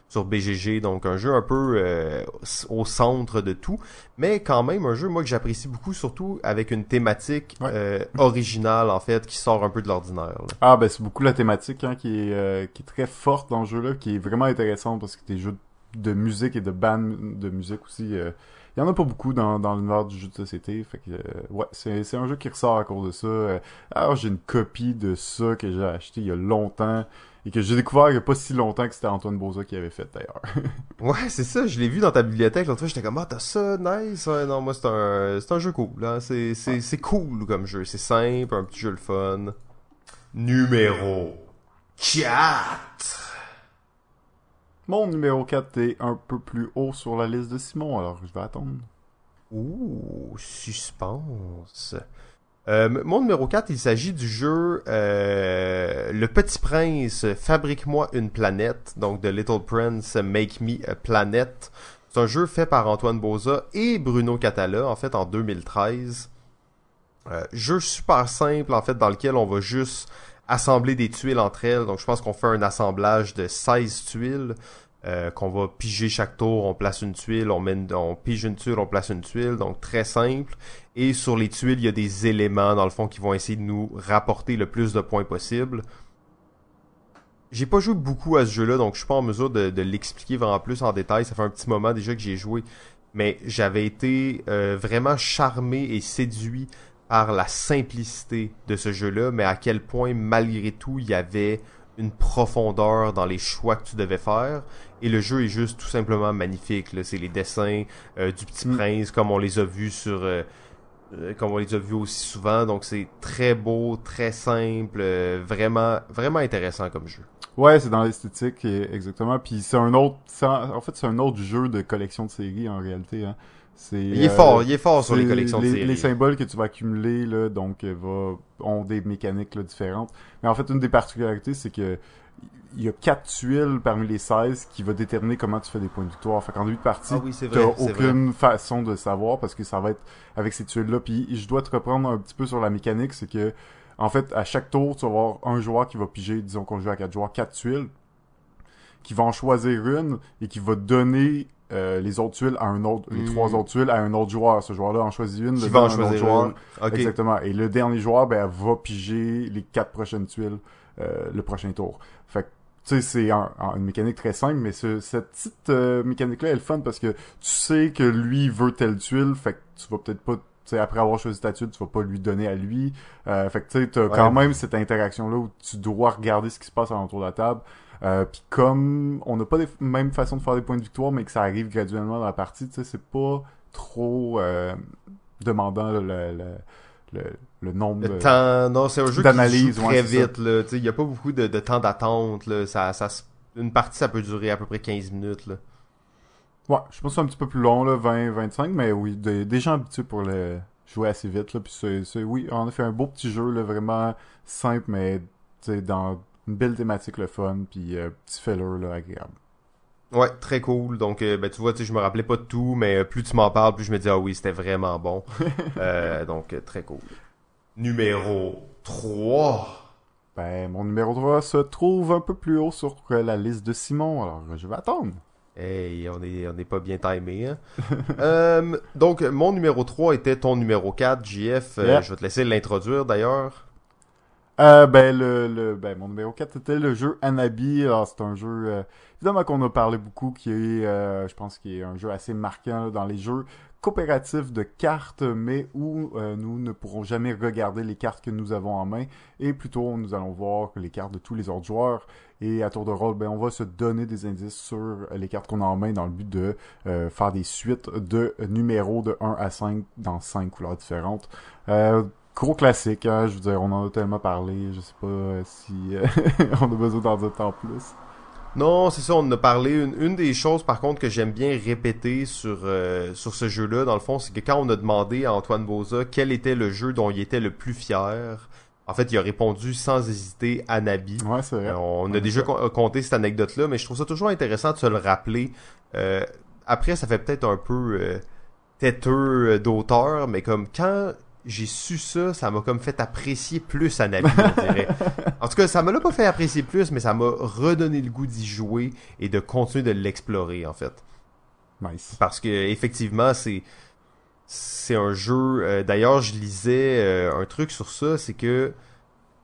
sur BGG, donc un jeu un peu euh, au centre de tout, mais quand même un jeu moi que j'apprécie beaucoup, surtout avec une thématique Ouais. euh, originale en fait, qui sort un peu de l'ordinaire. là. Ah, ben c'est beaucoup la thématique hein, qui, est, euh, qui est très forte dans ce jeu-là, qui est vraiment intéressante parce que tes jeux de musique et de band de musique aussi, euh, il y en a pas beaucoup dans, dans l'univers du jeu de société. Fait que, euh, ouais, c'est c'est un jeu qui ressort à cause de ça. Euh, alors, j'ai une copie de ça que j'ai acheté il y a longtemps et que j'ai découvert il y a pas si longtemps que c'était Antoine Boza qui avait fait d'ailleurs. Ouais, c'est ça, je l'ai vu dans ta bibliothèque l'autre fois, j'étais comme ah t'as ça, nice. Ouais, non, moi c'est un c'est un jeu cool, là, c'est c'est c'est cool comme jeu, c'est simple, un petit jeu le fun. Numéro 4. Mon numéro 4 est un peu plus haut sur la liste de Simon, alors je vais attendre. Ouh, suspense. Euh, mon numéro 4, il s'agit du jeu euh, Le Petit Prince, Fabrique-moi une planète, donc de Little Prince, Make Me a Planet. C'est un jeu fait par Antoine Boza et Bruno Catala, en fait, en 2013. Euh, jeu super simple, en fait, dans lequel on va juste assembler des tuiles entre elles. Donc, je pense qu'on fait un assemblage de 16 tuiles. Euh, qu'on va piger chaque tour, on place une tuile, on, pige une tuile, on place une tuile, donc très simple. Et sur les tuiles, il y a des éléments, dans le fond, qui vont essayer de nous rapporter le plus de points possible. J'ai pas joué beaucoup à ce jeu-là, donc je suis pas en mesure de, de l'expliquer vraiment plus en détail. Ça fait un petit moment déjà que j'ai joué, mais j'avais été euh, vraiment charmé et séduit par la simplicité de ce jeu-là, mais à quel point, malgré tout, il y avait une profondeur dans les choix que tu devais faire. Et le jeu est juste tout simplement magnifique. C'est les dessins euh, du Petit Mm. Prince comme on les a vus sur... euh, euh, comme on les a vus aussi souvent. Donc c'est très beau, très simple, euh, vraiment, vraiment intéressant comme jeu. Ouais, c'est dans l'esthétique, exactement. Puis c'est un autre, en fait, c'est un autre jeu de collection de séries en réalité. Hein. C'est, Il est euh, fort, il est fort sur les collections de séries. les symboles que tu vas accumuler là, donc euh, va, ont des mécaniques là, différentes. Mais en fait, une des particularités, c'est que il y a quatre tuiles parmi les 16 qui va déterminer comment tu fais des points de victoire. Fait qu'en début de partie, Ah oui, t'as vrai. aucune façon de savoir parce que ça va être avec ces tuiles-là. Puis je dois te reprendre un petit peu sur la mécanique, c'est que en fait, à chaque tour, tu vas avoir un joueur qui va piger, disons qu'on joue à quatre joueurs, quatre tuiles, qui va en choisir une et qui va donner euh, les autres tuiles à un autre, les Hmm. trois autres tuiles à un autre joueur. Ce joueur-là en choisit une, Qui le va en un autre choisir joueur. une. Ok. Exactement. Et le dernier joueur, ben, va piger les quatre prochaines tuiles le prochain tour. Fait que, tu sais, c'est un- un- une mécanique très simple, mais ce- cette petite euh, mécanique-là, elle est fun parce que tu sais que lui veut telle tuile, fait que tu vas peut-être pas, tu sais, après avoir choisi ta tuile, tu vas pas lui donner à lui. Euh, fait que, tu sais, t'as Ouais. quand même cette interaction-là où tu dois regarder ce qui se passe alentour de la table. Euh, puis comme on n'a pas les mêmes façons de faire des points de victoire, mais que ça arrive graduellement dans la partie, tu sais, c'est pas trop euh, demandant là, le, le, le, le nombre Le de... temps, non, c'est un jeu qui joue très vite, il y a pas beaucoup de, de temps d'attente, là. Ça, une partie, ça peut durer à peu près 15 minutes, là. Ouais, je pense que c'est un petit peu plus long, là, 20, 25, mais oui, des, des gens habitués pour le jouer assez vite, là, puis c'est, oui, on a fait un beau petit jeu, là, vraiment simple, mais, dans une belle thématique, le fun, puis euh, petit filler, là, agréable. Ouais, très cool. Donc, euh, ben, tu vois, tu sais, je me rappelais pas de tout, mais euh, plus tu m'en parles, plus je me dis, ah oui, c'était vraiment bon. Euh, donc, euh, très cool. Numéro 3. Ben, mon numéro 3 se trouve un peu plus haut sur la liste de Simon, alors je vais attendre. Hey, on est, on est pas bien timé, hein. Euh, donc, mon numéro 3 était ton numéro 4, JF. Euh, Yeah. Je vais te laisser l'introduire, d'ailleurs. Euh, ben, le, le, ben, mon numéro 4 était le jeu Anabi. Alors, c'est un jeu, euh, évidemment qu'on a parlé beaucoup, qui est, euh, je pense, qui est un jeu assez marquant là, dans les jeux coopératifs de cartes, mais où euh, nous ne pourrons jamais regarder les cartes que nous avons en main, et plutôt nous allons voir les cartes de tous les autres joueurs. Et à tour de rôle, ben, on va se donner des indices sur les cartes qu'on a en main dans le but de euh, faire des suites de numéros de 1 à 5 dans 5 couleurs différentes. Euh, gros classique, hein, je veux dire, on en a tellement parlé, je sais pas si euh, on a besoin d'en dire tant plus. Non, c'est ça, on en a parlé. Une, une des choses, par contre, que j'aime bien répéter sur, euh, sur ce jeu-là, dans le fond, c'est que quand on a demandé à Antoine Boza quel était le jeu dont il était le plus fier, en fait, il a répondu sans hésiter Anabi. Ouais, c'est vrai. Euh, on a déjà con- compté cette anecdote-là, mais je trouve ça toujours intéressant de se le rappeler. Euh, après, ça fait peut-être un peu euh, têteux d'auteur, mais comme quand j'ai su ça, ça m'a comme fait apprécier plus Anabi, on dirait. En tout cas, ça me l'a pas fait apprécier plus, mais ça m'a redonné le goût d'y jouer et de continuer de l'explorer, en fait. Nice. Parce que effectivement, c'est c'est un jeu. euh, D'ailleurs, je lisais euh, un truc sur ça, c'est que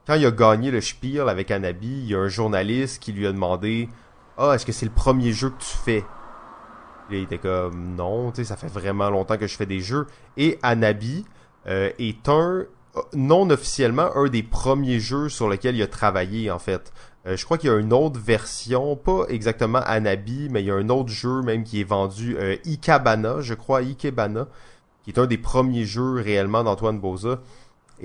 quand il a gagné le Spiel avec Anabi, il y a un journaliste qui lui a demandé Ah, est-ce que c'est le premier jeu que tu fais là, il était comme Non, tu sais, ça fait vraiment longtemps que je fais des jeux. Et Anabi euh, est un non officiellement un des premiers jeux sur lesquels il a travaillé en fait. Euh, je crois qu'il y a une autre version, pas exactement Anabi, mais il y a un autre jeu même qui est vendu, euh, Ikebana, je crois, Ikebana, qui est un des premiers jeux réellement d'Antoine Boza.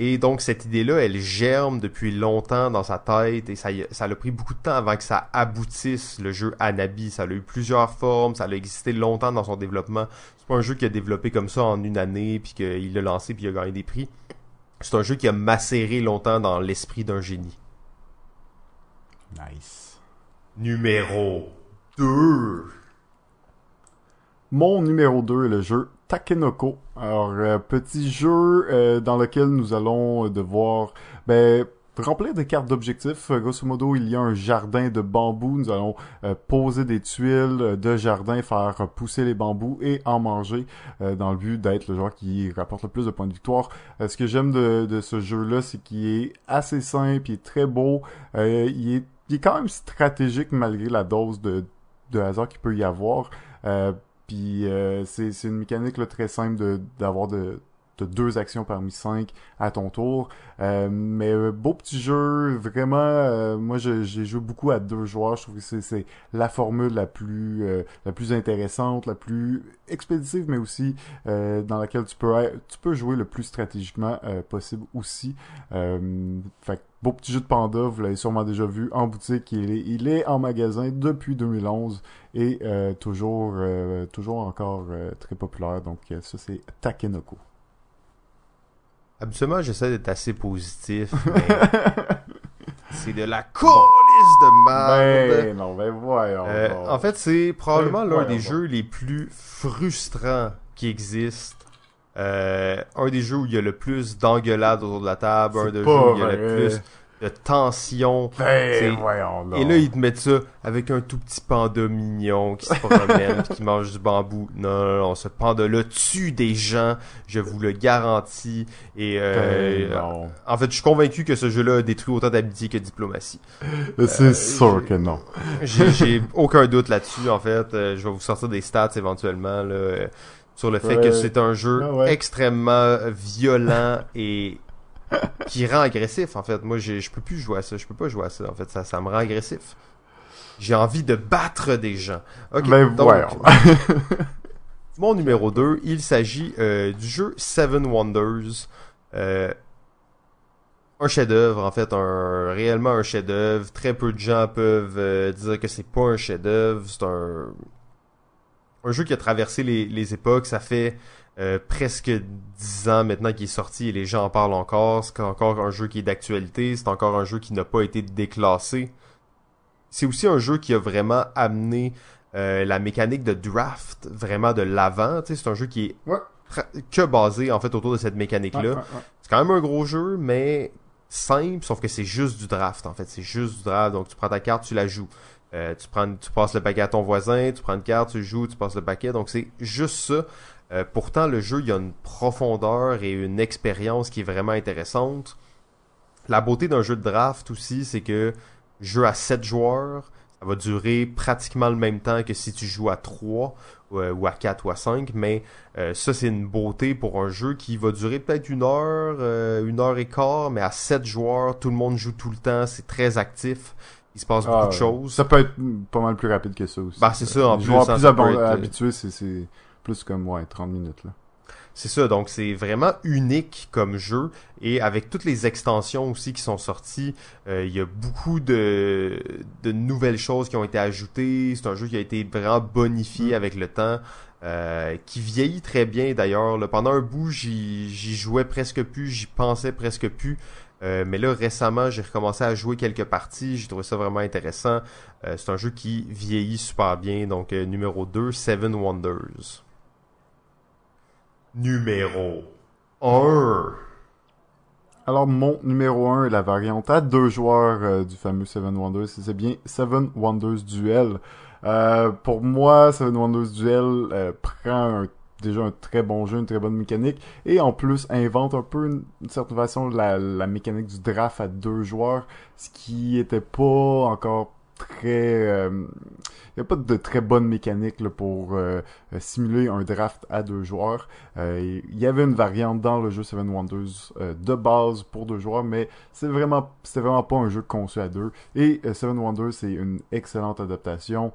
Et donc cette idée-là, elle germe depuis longtemps dans sa tête et ça, ça a pris beaucoup de temps avant que ça aboutisse le jeu Anabi. Ça a eu plusieurs formes, ça a existé longtemps dans son développement. C'est pas un jeu qui a développé comme ça en une année puis qu'il l'a lancé puis il a gagné des prix. C'est un jeu qui a macéré longtemps dans l'esprit d'un génie. Nice. Numéro 2. Mon numéro 2 est le jeu Takenoko. Alors, euh, petit jeu euh, dans lequel nous allons devoir ben, remplir des cartes d'objectifs. Euh, grosso modo, il y a un jardin de bambou. Nous allons poser des tuiles de jardin, faire pousser les bambous et en manger dans le but d'être le joueur qui rapporte le plus de points de victoire. ce que j'aime de, de, ce jeu-là, c'est qu'il est assez simple, il est très beau, il est, il, est, quand même stratégique malgré la dose de, de hasard qu'il peut y avoir. Puis euh, c'est une mécanique là, très simple de d'avoir de, de, deux actions parmi cinq à ton tour. Euh, mais euh, beau petit jeu, vraiment. moi, j'ai joué beaucoup à deux joueurs. Je trouve que c'est la formule la plus la plus intéressante, la plus expéditive, mais aussi dans laquelle tu peux tu peux jouer le plus stratégiquement possible aussi. fait beau petit jeu de panda, vous l'avez sûrement déjà vu en boutique. Il est, il est en magasin depuis 2011 et euh, toujours, euh, toujours encore euh, très populaire. Donc ça, c'est Takenoko. Habituellement, j'essaie d'être assez positif, c'est de la colisse de merde. Ben non, ben voyons. en fait, c'est probablement ben, l'un des jeux les plus frustrants qui existent. Un des jeux où il y a le plus d'engueulades autour de la table, un des jeux où il y a le plus de tension. Ben, voyons Et là, ils te mettent ça avec un tout petit panda mignon qui se promène qui mange du bambou. Non, non, non, ce panda-là tue des gens, je vous le garantis. Et euh, ben, en fait, je suis convaincu que ce jeu-là a détruit autant d'amitié que de diplomatie. C'est euh, sûr que non. J'ai aucun doute là-dessus, en fait. Euh, je vais vous sortir des stats éventuellement là, sur le fait que c'est un jeu ah extrêmement violent et qui rend agressif en fait. Moi, je peux plus jouer à ça. Je peux pas jouer à ça. En fait, ça, ça me rend agressif. J'ai envie de battre des gens. Ok. Ben, donc, mon numéro 2, il s'agit euh, du jeu Seven Wonders. Euh, un chef-d'œuvre, en fait, un réellement un chef-d'œuvre. Très peu de gens peuvent euh, dire que c'est pas un chef-d'œuvre. C'est un un jeu qui a traversé les, les époques. Ça fait euh, presque dix ans maintenant qu'il est sorti et les gens en parlent encore. C'est encore un jeu qui est d'actualité. C'est encore un jeu qui n'a pas été déclassé. C'est aussi un jeu qui a vraiment amené euh, la mécanique de draft vraiment de l'avant. C'est un jeu qui est que basé en fait autour de cette mécanique-là. c'est quand même un gros jeu, mais simple, sauf que c'est juste du draft en fait. C'est juste du draft. Donc tu prends ta carte, tu la joues. Euh, tu prends, tu passes le paquet à ton voisin, tu prends une carte, tu joues, tu passes le paquet. Donc c'est juste ça. Euh, pourtant, le jeu, il y a une profondeur et une expérience qui est vraiment intéressante. La beauté d'un jeu de draft aussi, c'est que jeu à 7 joueurs, ça va durer pratiquement le même temps que si tu joues à 3 euh, ou à 4 ou à 5, mais ça c'est une beauté pour un jeu qui va durer peut-être une heure, une heure et quart, mais à 7 joueurs, tout le monde joue tout le temps, c'est très actif. Il se passe beaucoup de ah, choses. Ça peut être pas mal plus rapide que ça aussi. Bah c'est ça, en plus. plus habitué, c'est plus comme, ouais, 30 minutes, là. C'est ça, donc c'est vraiment unique comme jeu et avec toutes les extensions aussi qui sont sorties, euh, il y a beaucoup de, de nouvelles choses qui ont été ajoutées. C'est un jeu qui a été vraiment bonifié mm. avec le temps, euh, qui vieillit très bien d'ailleurs. Pendant un bout, j'y jouais presque plus, j'y pensais presque plus. Euh, mais là, récemment, j'ai recommencé à jouer quelques parties. J'ai trouvé ça vraiment intéressant. c'est un jeu qui vieillit super bien. Donc, numéro 2, Seven Wonders numéro 1. Alors, mon numéro 1 est la variante à deux joueurs euh, du fameux Seven Wonders. C'est bien Seven Wonders Duel. Euh, pour moi, Seven Wonders Duel euh, prend déjà un très bon jeu, une très bonne mécanique, et en plus invente un peu, d'une certaine façon, la, la mécanique du draft à deux joueurs, ce qui était pas encore très... Il euh, n'y a pas de très bonne mécanique pour euh, euh, simuler un draft à deux joueurs. Il y avait une variante dans le jeu Seven Wonders de base pour deux joueurs, mais c'est vraiment c'est vraiment pas un jeu conçu à deux. Et Seven Wonders, c'est une excellente adaptation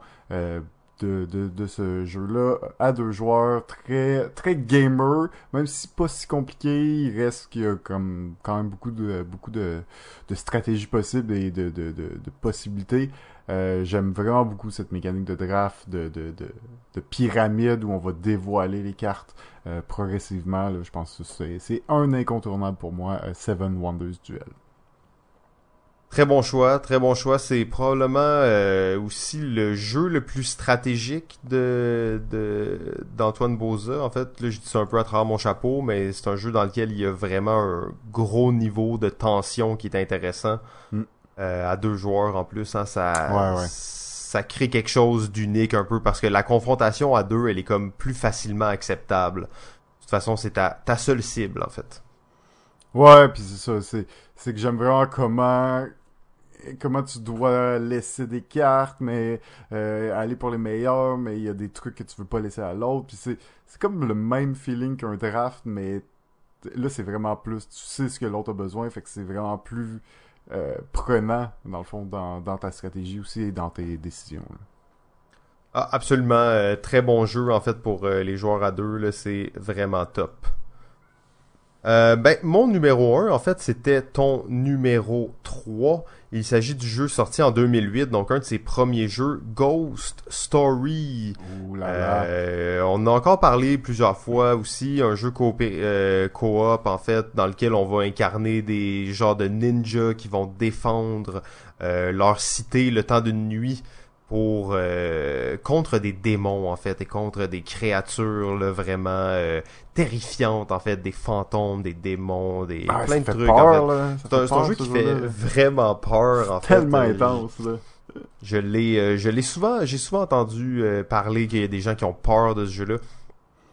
de, de, de ce jeu-là à deux joueurs, très très gamer, même si pas si compliqué, il reste qu'il y a comme quand même beaucoup de beaucoup de, de stratégies possibles et de, de, de, possibilités. Euh, J'aime vraiment beaucoup cette mécanique de draft, de, de, de, de pyramide où on va dévoiler les cartes euh, progressivement. Là, je pense que c'est un incontournable pour moi, euh, Seven Wonders Duel. Très bon choix, très bon choix. C'est probablement euh, aussi le jeu le plus stratégique de d'Antoine Boza. En fait, là, je dis ça un peu à travers mon chapeau, mais c'est un jeu dans lequel il y a vraiment un gros niveau de tension qui est intéressant. Mm. Euh, à deux joueurs en plus, hein, ça, ça crée quelque chose d'unique un peu parce que la confrontation à deux, elle est comme plus facilement acceptable. De toute façon, c'est ta, ta seule cible en fait. Ouais, puis c'est ça, c'est c'est que j'aime vraiment comment comment tu dois laisser des cartes, mais euh, aller pour les meilleurs, mais il y a des trucs que tu veux pas laisser à l'autre. Puis c'est, c'est comme le même feeling qu'un draft, mais là c'est vraiment plus, tu sais ce que l'autre a besoin, fait que c'est vraiment plus euh, prenant, dans le fond, dans, ta stratégie aussi et dans tes décisions. Ah, absolument, euh, très bon jeu en fait pour les joueurs à deux, là, c'est vraiment top. Ben, mon numéro 1, en fait, c'était ton numéro 3. Il s'agit du jeu sorti en 2008, donc un de ses premiers jeux, Ghost Story. Euh, on a encore parlé plusieurs fois aussi, un jeu euh, coop en fait, dans lequel on va incarner des genres de ninjas qui vont défendre leur cité le temps d'une nuit pour euh, contre des démons en fait et contre des créatures là, vraiment euh, terrifiantes en fait des fantômes des démons des ah, plein de trucs en fait. c'est un, jeu qui fait vraiment peur en fait tellement intense là. je l'ai euh, je l'ai souvent j'ai souvent entendu parler qu'il y a des gens qui ont peur de ce jeu là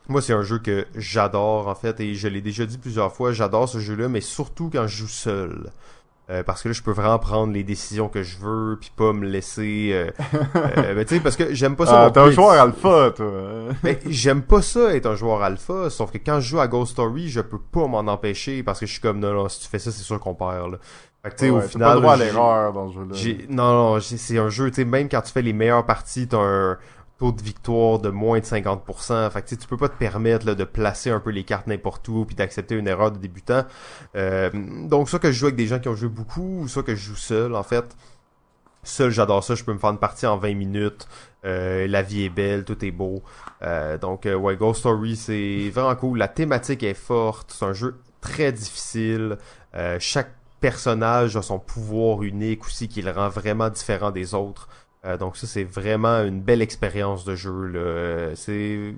moi, c'est un jeu que j'adore, en fait, et je l'ai déjà dit plusieurs fois, j'adore ce jeu-là, mais surtout quand je joue seul. Euh, parce que là je peux vraiment prendre les décisions que je veux puis pas me laisser euh, euh ben, tu sais parce que j'aime pas ça ah, t'es un joueur alpha toi. Mais j'aime pas ça être un joueur alpha sauf que quand je joue à Ghost Story je peux pas m'en empêcher parce que je suis comme non non si tu fais ça c'est sûr qu'on perd là. Fait que tu sais au final pas le droit à l'erreur dans ce jeu là non non c'est un jeu tu sais même quand tu fais les meilleures parties t'as un taux de victoire de moins de 50%. Fait que tu peux pas te permettre là, de placer un peu les cartes n'importe où puis d'accepter une erreur de débutant. Euh, donc soit que je joue avec des gens qui ont joué beaucoup ou soit que je joue seul en fait. Seul j'adore ça, je peux me faire une partie en 20 minutes. Euh, la vie est belle, tout est beau. Euh, donc ouais, Ghost Story c'est vraiment cool. La thématique est forte, c'est un jeu très difficile. chaque personnage a son pouvoir unique aussi qui le rend vraiment différent des autres. Euh, donc ça, c'est vraiment une belle expérience de jeu. Là. C'est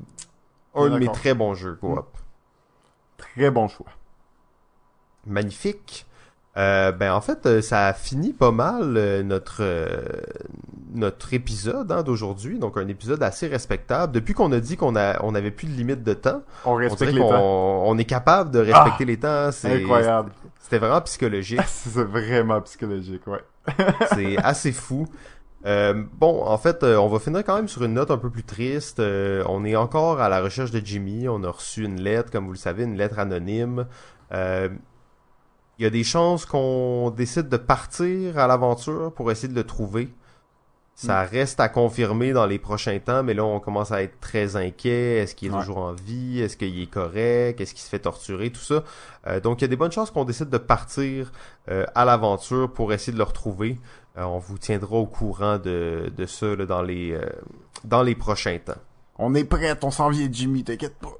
un de mes très bons jeux coop. Mm. Très bon choix. Magnifique. Euh, ben en fait, euh, ça a fini pas mal notre notre épisode hein, d'aujourd'hui, donc un épisode assez respectable. Depuis qu'on a dit qu'on a on avait plus de limite de temps, on respecte les temps. On est capable de respecter ah! les temps. C'est incroyable. C'était vraiment psychologique. c'est vraiment psychologique, ouais. c'est assez fou. Euh, bon, en fait, euh, on va finir quand même sur une note un peu plus triste. Euh, on est encore à la recherche de Jimmy. On a reçu une lettre, comme vous le savez, une lettre anonyme. Il y a des chances qu'on décide de partir à l'aventure pour essayer de le trouver. Ça mm. reste à confirmer dans les prochains temps, mais là, on commence à être très inquiet. Est-ce qu'il est toujours en vie? Est-ce qu'il est correct? Est-ce qu'il se fait torturer? Tout ça. donc, il y a des bonnes chances qu'on décide de partir à l'aventure pour essayer de le retrouver. Euh, on vous tiendra au courant de, de ça dans, les, euh, dans les prochains temps. On est prêt, on s'en vient, Jimmy, t'inquiète pas.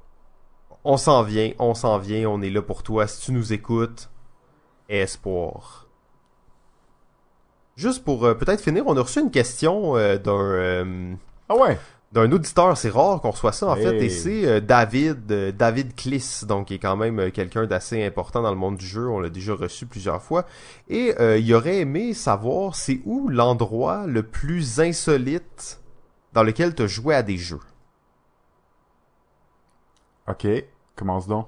On s'en vient, on s'en vient, on est là pour toi. Si tu nous écoutes, espoir. Juste pour euh, peut-être finir, on a reçu une question d'un... ah ouais? D'un auditeur, c'est rare qu'on reçoit ça en fait, et c'est euh, David, euh, David Kliss, donc qui est quand même euh, quelqu'un d'assez important dans le monde du jeu, on l'a déjà reçu plusieurs fois, et il aurait aimé savoir c'est où l'endroit le plus insolite dans lequel tu as joué à des jeux. Ok, commence donc.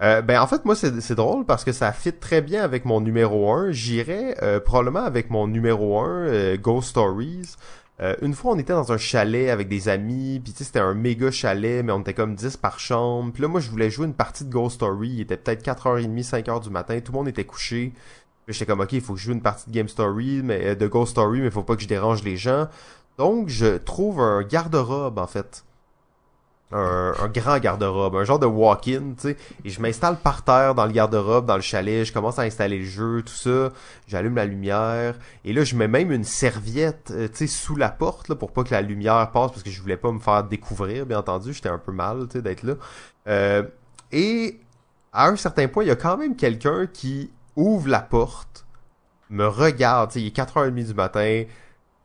ben en fait moi c'est drôle parce que ça fit très bien avec mon numéro 1. J'irais probablement avec mon numéro 1 Ghost Stories euh, une fois, on était dans un chalet avec des amis, puis c'était un méga chalet, mais on était comme 10 par chambre. Puis là, moi, je voulais jouer une partie de Ghost Story. Il était peut-être 4h30, 5h du matin. Tout le monde était couché. J'étais comme, OK, il faut que je joue une partie de Game Story, mais euh, de Ghost Story, mais il faut pas que je dérange les gens. Donc, je trouve un garde-robe, en fait. Un, grand garde-robe, un genre de walk-in, tu sais. Et je m'installe par terre dans le garde-robe, dans le chalet. Je commence à installer le jeu, tout ça. J'allume la lumière. Et là, je mets même une serviette, euh, tu sais, sous la porte, là, pour pas que la lumière passe, parce que je voulais pas me faire découvrir, bien entendu. J'étais un peu mal, tu sais, d'être là. Euh, et à un certain point, il y a quand même quelqu'un qui ouvre la porte, me regarde, tu sais, il est 4h30 du matin,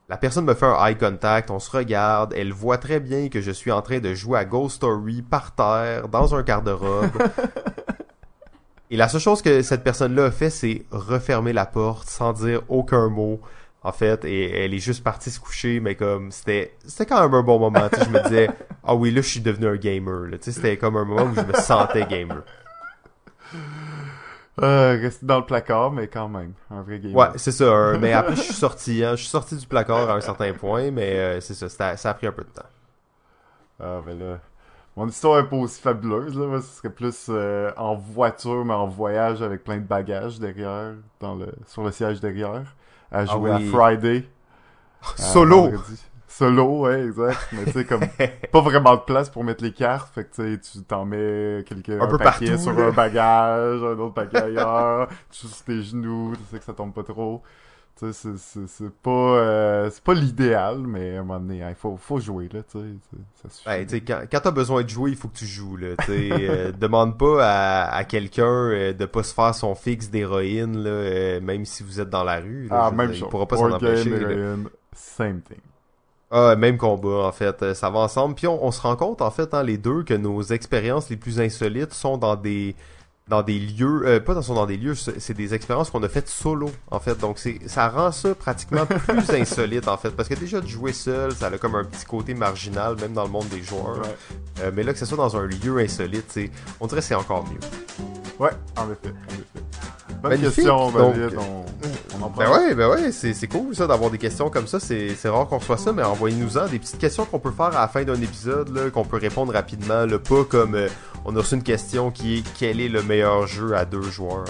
la personne me fait un eye contact, on se regarde, elle voit très bien que je suis en train de jouer à Ghost Story par terre, dans un garde-robe. Et la seule chose que cette personne-là a fait, c'est refermer la porte sans dire aucun mot. En fait, et elle est juste partie se coucher, mais comme c'était c'était quand même un bon moment. je me disais ah oui là je suis devenu un gamer. C'était comme un moment où je me sentais gamer. Euh, rester dans le placard, mais quand même, un vrai gamer. Ouais, c'est ça. un- mais après je suis sorti. Hein, je suis sorti du placard à un certain point, mais euh, c'est ça. Ça a pris un peu de temps. Ah, ben là. Mon histoire est pas aussi fabuleuse, là. Moi, ce serait plus euh, en voiture, mais en voyage avec plein de bagages derrière, dans le, sur le siège derrière, à jouer Ah oui. à Friday. Solo. Solo, ouais, exact. Mais tu sais, comme, pas vraiment de place pour mettre les cartes, fait que tu sais, tu t'en mets quelques, un, peu paquet partout, sur là. un bagage, un autre paquet ailleurs, tu sur tes genoux, tu sais que ça tombe pas trop. Tu sais, c'est- pas, euh, c'est pas l'idéal, mais à un moment donné, il faut, faut jouer, là, tu sais, c'est- ça suffit. Ouais, tu sais, quand, quand t'as besoin de jouer, il faut que tu joues, là. Tu sais, euh, demande pas à, à quelqu'un euh, de pas se faire son fixe d'héroïne, là, même si vous êtes dans la rue. là, Ah, même dire, chose. Il pourra pas s'en game, empêcher. là. same thing. Ah, même combat, en fait. Euh, Ça va ensemble. Puis on, on se rend compte, en fait, hein, les deux, que nos expériences les plus insolites sont dans des dans des lieux, euh, pas dans, sont dans des lieux, c'est des expériences qu'on a faites solo, en fait. Donc c'est ça rend ça pratiquement plus insolite, en fait. Parce que déjà, de jouer seul, ça a comme un petit côté marginal, même dans le monde des joueurs. Ouais. Euh, mais là, que ce soit dans un lieu insolite, on dirait que c'est encore mieux. Ouais, en effet, en effet. Bonne question, donc. On, on en Ben ouais, ben ouais, c'est, cool ça d'avoir des questions comme ça. C'est, rare qu'on reçoit ça, mais envoyez-nous-en des petites questions qu'on peut faire à la fin d'un épisode, qu'on peut répondre rapidement. Là, pas comme euh, on a reçu une question qui est quel est le meilleur jeu à deux joueurs?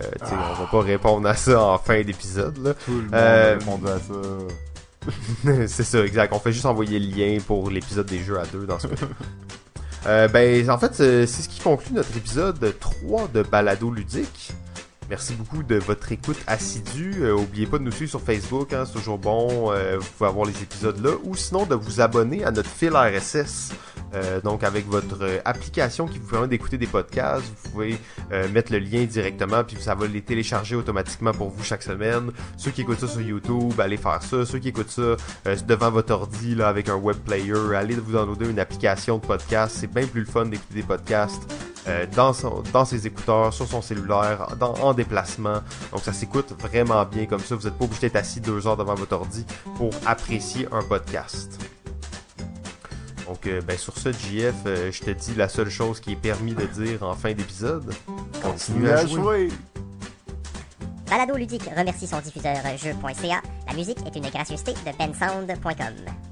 Euh, sais, on va pas répondre à ça en fin d'épisode. Tout le monde Euh, a à ça. c'est ça, exact. On fait juste envoyer le lien pour l'épisode des jeux à deux dans ce cas. Euh, ben, en fait, euh, c'est ce qui conclut notre épisode 3 de Balado Ludique. Merci beaucoup de votre écoute assidue. Euh, oubliez pas de nous suivre sur Facebook, hein, c'est toujours bon. Euh, vous pouvez avoir les épisodes là. Ou sinon de vous abonner à notre fil RSS. Euh, donc avec votre euh, application qui vous permet d'écouter des podcasts, vous pouvez mettre le lien directement, puis ça va les télécharger automatiquement pour vous chaque semaine. Ceux qui écoutent ça sur YouTube, allez faire ça. Ceux qui écoutent ça devant votre ordi là, avec un web player, allez vous downloader une application de podcast. C'est bien plus le fun d'écouter des podcasts euh, dans, son, dans ses écouteurs, sur son cellulaire, dans, en déplacement. Donc ça s'écoute vraiment bien comme ça. Vous n'êtes pas obligé d'être assis deux heures devant votre ordi pour apprécier un podcast. Donc, euh, ben, sur ce, JF, euh, je te dis la seule chose qui est permis de dire en fin d'épisode. Continue à jouer. Balado Ludique remercie son diffuseur jeu.ca. La musique est une gracieuseté de bensound.com.